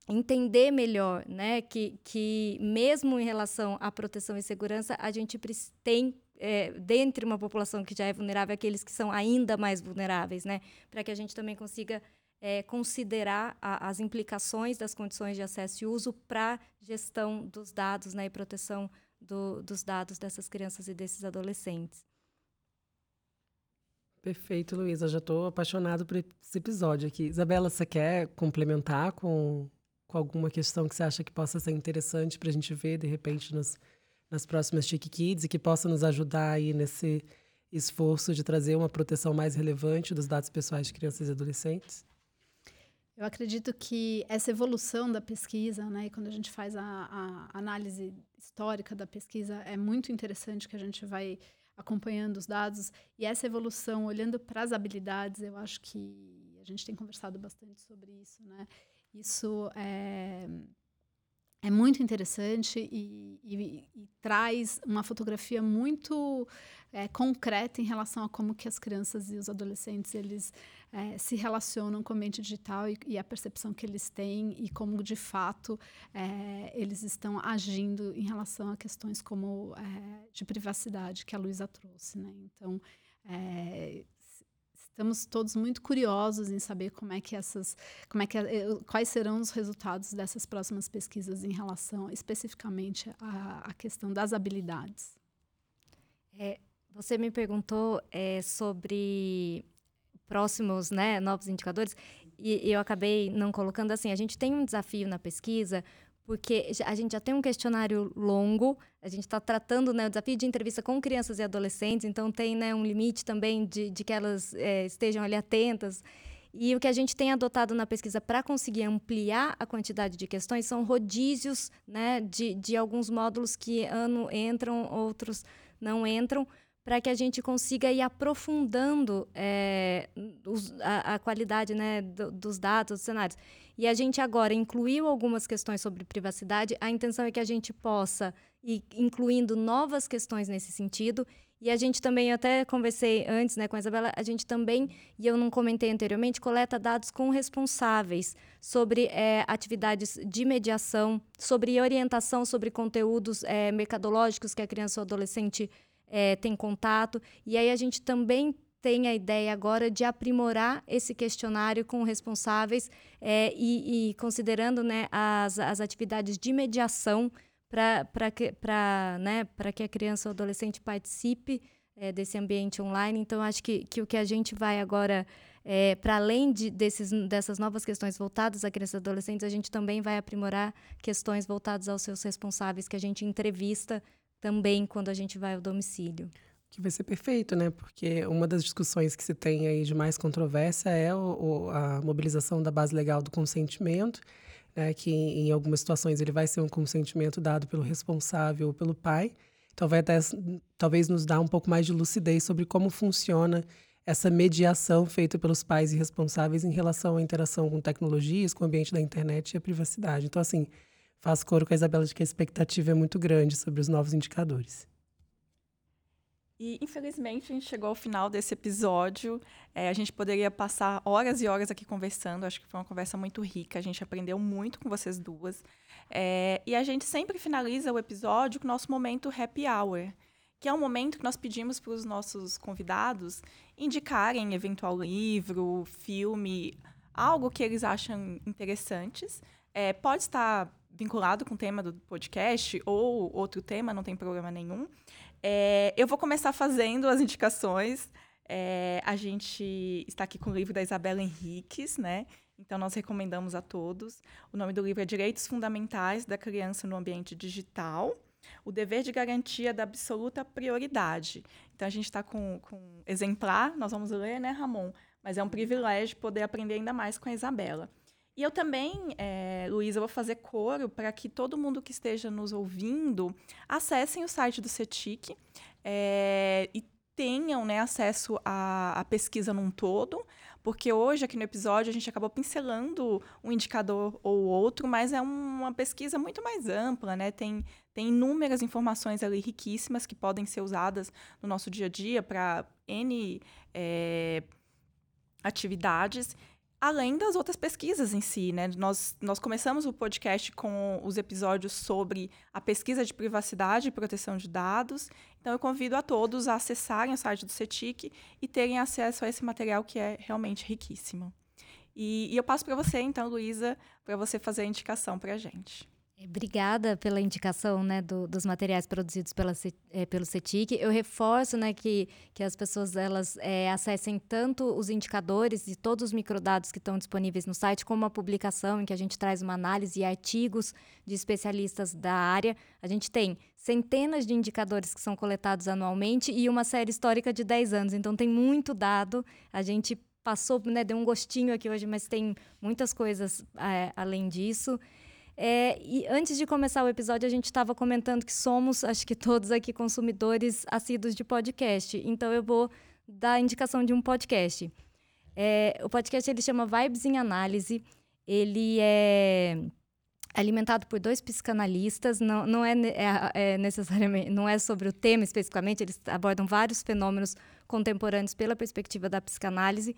entender melhor né, que, que, mesmo em relação à proteção e segurança, a gente tem é, dentre uma população que já é vulnerável, aqueles que são ainda mais vulneráveis, né? Para que a gente também consiga é, considerar a, as implicações das condições de acesso e uso para gestão dos dados né, e proteção do, dos dados dessas crianças e desses adolescentes. Perfeito, Luísa. Já estou apaixonado por esse episódio aqui. Isabela, você quer complementar com, com alguma questão que você acha que possa ser interessante para a gente ver, de repente, nos, nas próximas Chic Kids e que possa nos ajudar aí nesse esforço de trazer uma proteção mais relevante dos dados pessoais de crianças e adolescentes? Eu acredito que essa evolução da pesquisa, né, quando a gente faz a, a, análise histórica da pesquisa, é muito interessante que a gente vai acompanhando os dados e essa evolução, olhando para as habilidades, eu acho que a gente tem conversado bastante sobre isso, né? Isso é, é muito interessante e, e, e traz uma fotografia muito é, concreta em relação a como que as crianças e os adolescentes eles é, se relacionam com o ambiente digital e, e, a percepção que eles têm e como de fato é, eles estão agindo em relação a questões como é, de privacidade que a Luísa trouxe, né? Então é, estamos todos muito curiosos em saber como é que essas, como é que quais serão os resultados dessas próximas pesquisas em relação especificamente à, à questão das habilidades. É, você me perguntou é, sobre próximos, né, novos indicadores, e, e eu acabei não colocando assim. A gente tem um desafio na pesquisa porque a gente já tem um questionário longo, a gente está tratando né, o desafio de entrevista com crianças e adolescentes, então tem né, um limite também de, de que elas é, estejam ali atentas. E o que a gente tem adotado na pesquisa para conseguir ampliar a quantidade de questões são rodízios né, de, de alguns módulos que ano entram, outros não entram, para que a gente consiga ir aprofundando é, os, a, a, qualidade né, do, dos dados, dos cenários. E a gente agora incluiu algumas questões sobre privacidade. A intenção é que a gente possa ir incluindo novas questões nesse sentido. E a gente também, eu até conversei antes né, com a Isabela, a gente também, e eu não comentei anteriormente, coleta dados com responsáveis sobre é, atividades de mediação, sobre orientação sobre conteúdos é, mercadológicos que a criança ou adolescente é, tem contato. E aí a gente também tem a ideia agora de aprimorar esse questionário com responsáveis é, e, e, considerando né, as, as atividades de mediação para que, né, que a criança ou adolescente participe é, desse ambiente online. Então, acho que, que o que a gente vai agora, é, para além de, desses, dessas novas questões voltadas a crianças e adolescentes, a gente também vai aprimorar questões voltadas aos seus responsáveis que a gente entrevista também quando a gente vai ao domicílio. Que vai ser perfeito, né? Porque uma das discussões que se tem aí de mais controvérsia é o, o, a mobilização da base legal do consentimento, né? Que em algumas situações ele vai ser um consentimento dado pelo responsável ou pelo pai. Então vai até, talvez nos dar um pouco mais de lucidez sobre como funciona essa mediação feita pelos pais e responsáveis em relação à interação com tecnologias, com o ambiente da internet e a privacidade. Então, assim, faço coro com a Isabela de que a expectativa é muito grande sobre os novos indicadores. E, infelizmente, a gente chegou ao final desse episódio. É, a gente poderia passar horas e horas aqui conversando. Acho que foi uma conversa muito rica. A gente aprendeu muito com vocês duas. É, e a gente sempre finaliza o episódio com o nosso momento happy hour, que é um momento que nós pedimos para os nossos convidados indicarem eventual livro, filme, algo que eles acham interessantes. É, pode estar vinculado com o tema do podcast ou outro tema, não tem problema nenhum. É, eu vou começar fazendo as indicações. É, a gente está aqui com o livro da Isabela Henriques, né? Então, nós recomendamos a todos. O nome do livro é Direitos Fundamentais da Criança no Ambiente Digital. O dever de garantia da absoluta prioridade. Então, a gente está com, com exemplar, nós vamos ler, né, Ramon? Mas é um privilégio poder aprender ainda mais com a Isabela. E eu também, é, Luísa, vou fazer coro para que todo mundo que esteja nos ouvindo acessem o site do CETIC é, e tenham né, acesso à, à, pesquisa num todo, porque hoje, aqui no episódio, a gente acabou pincelando um indicador ou outro, mas é uma pesquisa muito mais ampla, né? Tem, tem inúmeras informações ali riquíssimas que podem ser usadas no nosso dia a dia para N é, atividades além das outras pesquisas em si, né? Nós, nós começamos o podcast com os episódios sobre a pesquisa de privacidade e proteção de dados. Então, eu convido a todos a acessarem o site do CETIC e terem acesso a esse material que é realmente riquíssimo. E, e eu passo para você, então, Luísa, para você fazer a indicação para a gente. Obrigada pela indicação né, do, dos materiais produzidos pela, é, pelo CETIC. Eu reforço né, que, que as pessoas elas é, acessem tanto os indicadores e todos os microdados que estão disponíveis no site, como a publicação em que a gente traz uma análise e artigos de especialistas da área. A gente tem centenas de indicadores que são coletados anualmente e uma série histórica de 10 anos. Então, tem muito dado. A gente passou, né, deu um gostinho aqui hoje, mas tem muitas coisas é, além disso. É, e antes de começar o episódio, a gente estava comentando que somos, acho que todos aqui, consumidores assíduos de podcast. Então, eu vou dar a indicação de um podcast. É, o podcast ele chama Vibes em Análise. Ele é alimentado por dois psicanalistas. Não, não é, é, é necessariamente, não é sobre o tema especificamente. Eles abordam vários fenômenos contemporâneos pela perspectiva da psicanálise.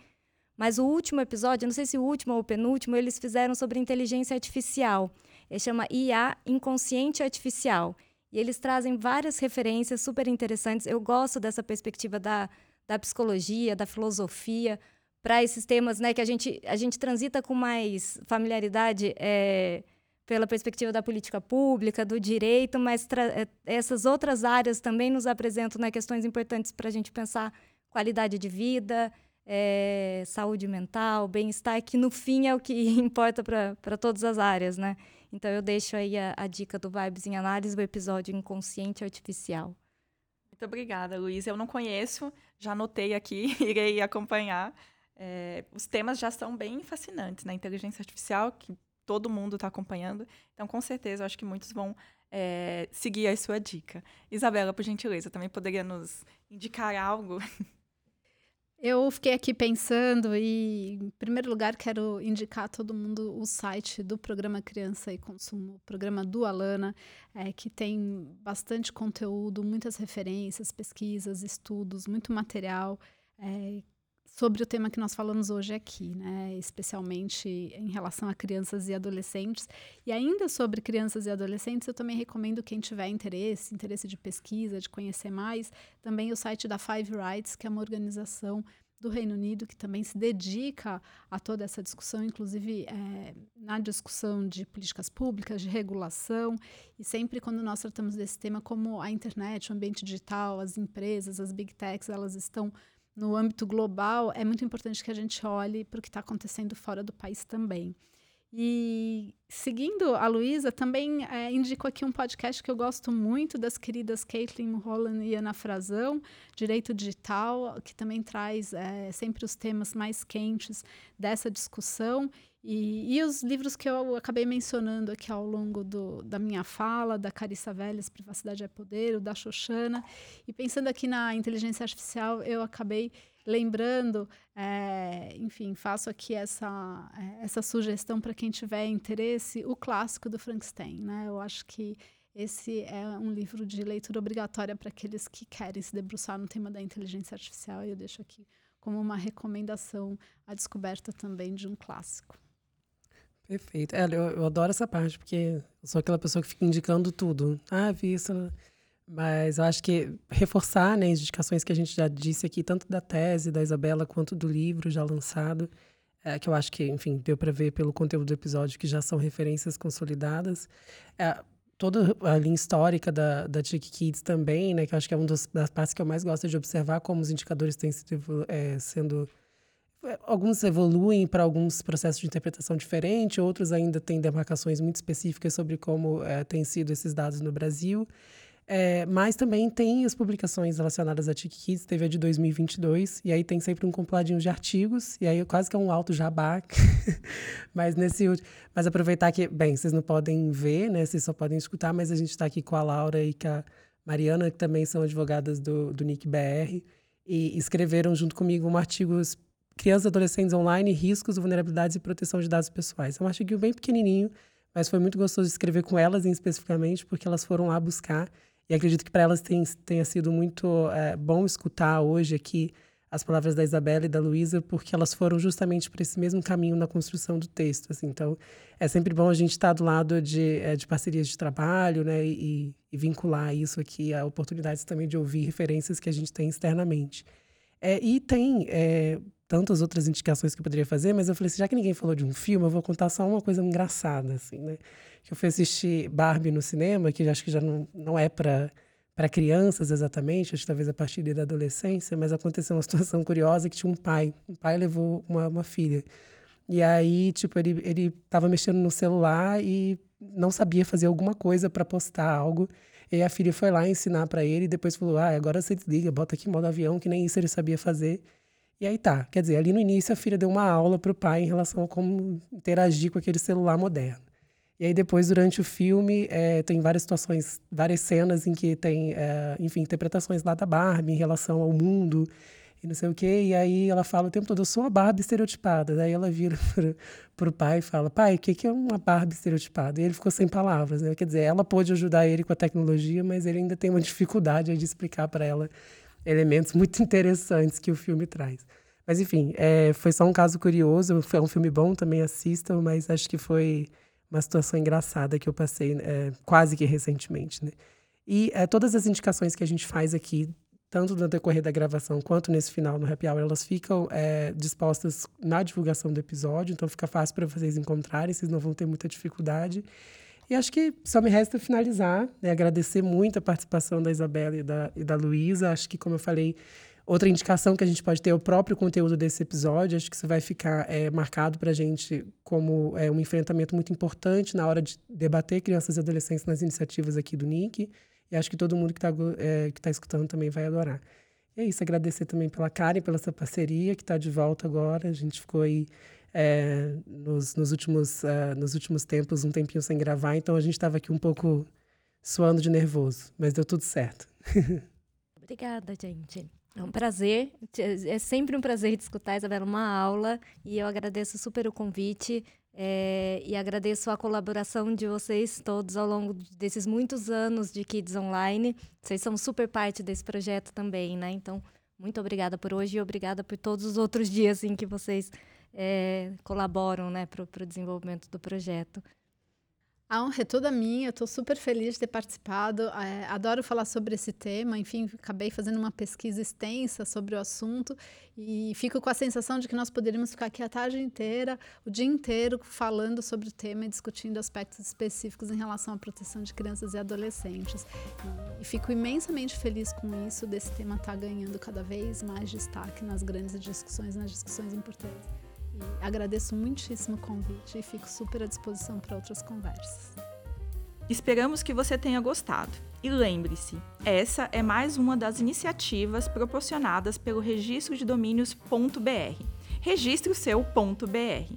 Mas o último episódio, não sei se o último ou o penúltimo, eles fizeram sobre inteligência artificial. Ele chama IA Inconsciente Artificial. E eles trazem várias referências super interessantes. Eu gosto dessa perspectiva da, da psicologia, da filosofia, para esses temas né, que a gente, a gente transita com mais familiaridade é, pela perspectiva da política pública, do direito, mas é, essas outras áreas também nos apresentam né, questões importantes para a gente pensar qualidade de vida, é, saúde mental, bem-estar, que no fim é o que importa para todas as áreas, né? Então eu deixo aí a, a, dica do Vibes em Análise, o episódio Inconsciente Artificial. Muito obrigada, Luiz. Eu não conheço, já anotei aqui, irei acompanhar. É, os temas já são bem fascinantes, né? Inteligência artificial, que todo mundo está acompanhando. Então, com certeza, eu acho que muitos vão é, seguir a sua dica. Isabela, por gentileza, também poderia nos indicar algo Eu fiquei aqui pensando e, em primeiro lugar, quero indicar a todo mundo o site do Programa Criança e Consumo, o programa do Alana, é, que tem bastante conteúdo, muitas referências, pesquisas, estudos, muito material é, sobre o tema que nós falamos hoje aqui, né? especialmente em relação a crianças e adolescentes. E ainda sobre crianças e adolescentes, eu também recomendo quem tiver interesse, interesse de pesquisa, de conhecer mais, também o site da Five Rights, que é uma organização do Reino Unido que também se dedica a toda essa discussão, inclusive é, na discussão de políticas públicas, de regulação, e sempre quando nós tratamos desse tema, como a internet, o ambiente digital, as empresas, as big techs, elas estão no âmbito global, é muito importante que a gente olhe para o que está acontecendo fora do país também. E seguindo a Luísa, também é, indico aqui um podcast que eu gosto muito das queridas Caitlin Holland e Ana Frazão, Direito Digital, que também traz é, sempre os temas mais quentes dessa discussão. E, e, os livros que eu acabei mencionando aqui ao longo do, da minha fala, da Carissa Velhas, Privacidade é Poder, o da Xoxana. E pensando aqui na inteligência artificial, eu acabei lembrando, é, enfim, faço aqui essa, é, essa sugestão para quem tiver interesse, o clássico do Frankenstein. Né? Eu acho que esse é um livro de leitura obrigatória para aqueles que querem se debruçar no tema da inteligência artificial. E eu deixo aqui como uma recomendação a descoberta também de um clássico. Perfeito. É, eu, eu, adoro essa parte, porque eu sou aquela pessoa que fica indicando tudo. Ah, vi isso. Mas eu acho que reforçar né, as indicações que a gente já disse aqui, tanto da tese da Isabela quanto do livro já lançado, é, que eu acho que, enfim, deu para ver pelo conteúdo do episódio que já são referências consolidadas. É, toda a linha histórica da, da Chick Kids também, né, que eu acho que é uma das, partes que eu mais gosto de observar como os indicadores têm sido é, sendo alguns evoluem para alguns processos de interpretação diferente, outros ainda têm demarcações muito específicas sobre como é, têm sido esses dados no Brasil. É, mas também tem as publicações relacionadas a TIC Kids, teve a de 2022, e aí tem sempre um compiladinho de artigos, e aí quase que é um alto jabá. mas nesse mas aproveitar que, bem, vocês não podem ver, né? Vocês só podem escutar, mas a gente está aqui com a Laura e com a Mariana, que também são advogadas do, do NIC BR, e escreveram junto comigo um artigo Crianças e Adolescentes Online, Riscos, Vulnerabilidades e Proteção de Dados Pessoais. É um artigo bem pequenininho, mas foi muito gostoso escrever com elas especificamente, porque elas foram lá buscar e acredito que para elas tem, tenha sido muito é, bom escutar hoje aqui as palavras da Isabela e da Luísa, porque elas foram justamente para esse mesmo caminho na construção do texto. Assim. Então, é sempre bom a gente estar do lado de, é, de parcerias de trabalho né, e, e, vincular isso aqui a oportunidades também de ouvir referências que a gente tem externamente. É, e tem é, tantas outras indicações que eu poderia fazer, mas eu falei assim, já que ninguém falou de um filme, eu vou contar só uma coisa engraçada, assim, né? Que eu fui assistir Barbie no cinema, que acho que já não, não é para para crianças exatamente, acho que talvez a partir da adolescência, mas aconteceu uma situação curiosa que tinha um pai, um pai levou uma, uma filha. E aí, tipo, ele ele estava mexendo no celular e não sabia fazer alguma coisa para postar algo. E a filha foi lá ensinar para ele e depois falou: "Ah, agora você desliga, bota aqui modo avião", que nem isso ele sabia fazer. E aí tá, quer dizer, ali no início a filha deu uma aula para o pai em relação a como interagir com aquele celular moderno. E aí depois, durante o filme, é, tem várias situações, várias cenas em que tem, é, enfim, interpretações lá da Barbie em relação ao mundo e não sei o quê. E aí ela fala o tempo todo, eu sou uma Barbie estereotipada. Daí ela vira para o pai e fala, pai, o que, que é uma Barbie estereotipada? E ele ficou sem palavras. Né? Quer dizer, ela pôde ajudar ele com a tecnologia, mas ele ainda tem uma dificuldade de explicar para ela elementos muito interessantes que o filme traz. Mas, enfim, é, foi só um caso curioso. Foi um filme bom, também assistam, mas acho que foi uma situação engraçada que eu passei é, quase que recentemente. Né? E é, todas as indicações que a gente faz aqui, tanto no decorrer da gravação quanto nesse final no Happy Hour, elas ficam é, dispostas na divulgação do episódio, então fica fácil para vocês encontrarem, vocês não vão ter muita dificuldade. E acho que só me resta finalizar, né? agradecer muito a participação da Isabela e da, e da Luísa. Acho que, como eu falei, outra indicação que a gente pode ter é o próprio conteúdo desse episódio. Acho que isso vai ficar é, marcado para a gente como é, um enfrentamento muito importante na hora de debater crianças e adolescentes nas iniciativas aqui do NIC. E acho que todo mundo que está é, tá escutando também vai adorar. E é isso, agradecer também pela Karen, pela essa parceria que está de volta agora. A gente ficou aí é, nos, nos, últimos, uh, nos últimos tempos um tempinho sem gravar, então a gente estava aqui um pouco suando de nervoso, mas deu tudo certo. Obrigada, gente. É um prazer, é sempre um prazer de escutar, Isabela, uma aula, e eu agradeço super o convite. É, e agradeço a colaboração de vocês todos ao longo desses muitos anos de Kids Online. Vocês são super parte desse projeto também, né? Então, muito obrigada por hoje e obrigada por todos os outros dias em que vocês é, colaboram né, para o desenvolvimento do projeto. A honra é toda minha, estou super feliz de ter participado. É, adoro falar sobre esse tema. Enfim, acabei fazendo uma pesquisa extensa sobre o assunto e fico com a sensação de que nós poderíamos ficar aqui a tarde inteira, o dia inteiro, falando sobre o tema e discutindo aspectos específicos em relação à proteção de crianças e adolescentes. E, fico imensamente feliz com isso, desse tema estar tá ganhando cada vez mais destaque nas grandes discussões, nas discussões importantes. E agradeço muitíssimo o convite e fico super à disposição para outras conversas. Esperamos que você tenha gostado. E lembre-se, essa é mais uma das iniciativas proporcionadas pelo registro de domínios.br. Registre o seu .br.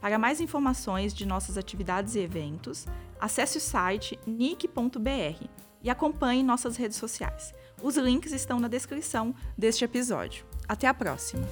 Para mais informações de nossas atividades e eventos, acesse o site nick.br e acompanhe nossas redes sociais. Os links estão na descrição deste episódio. Até a próxima!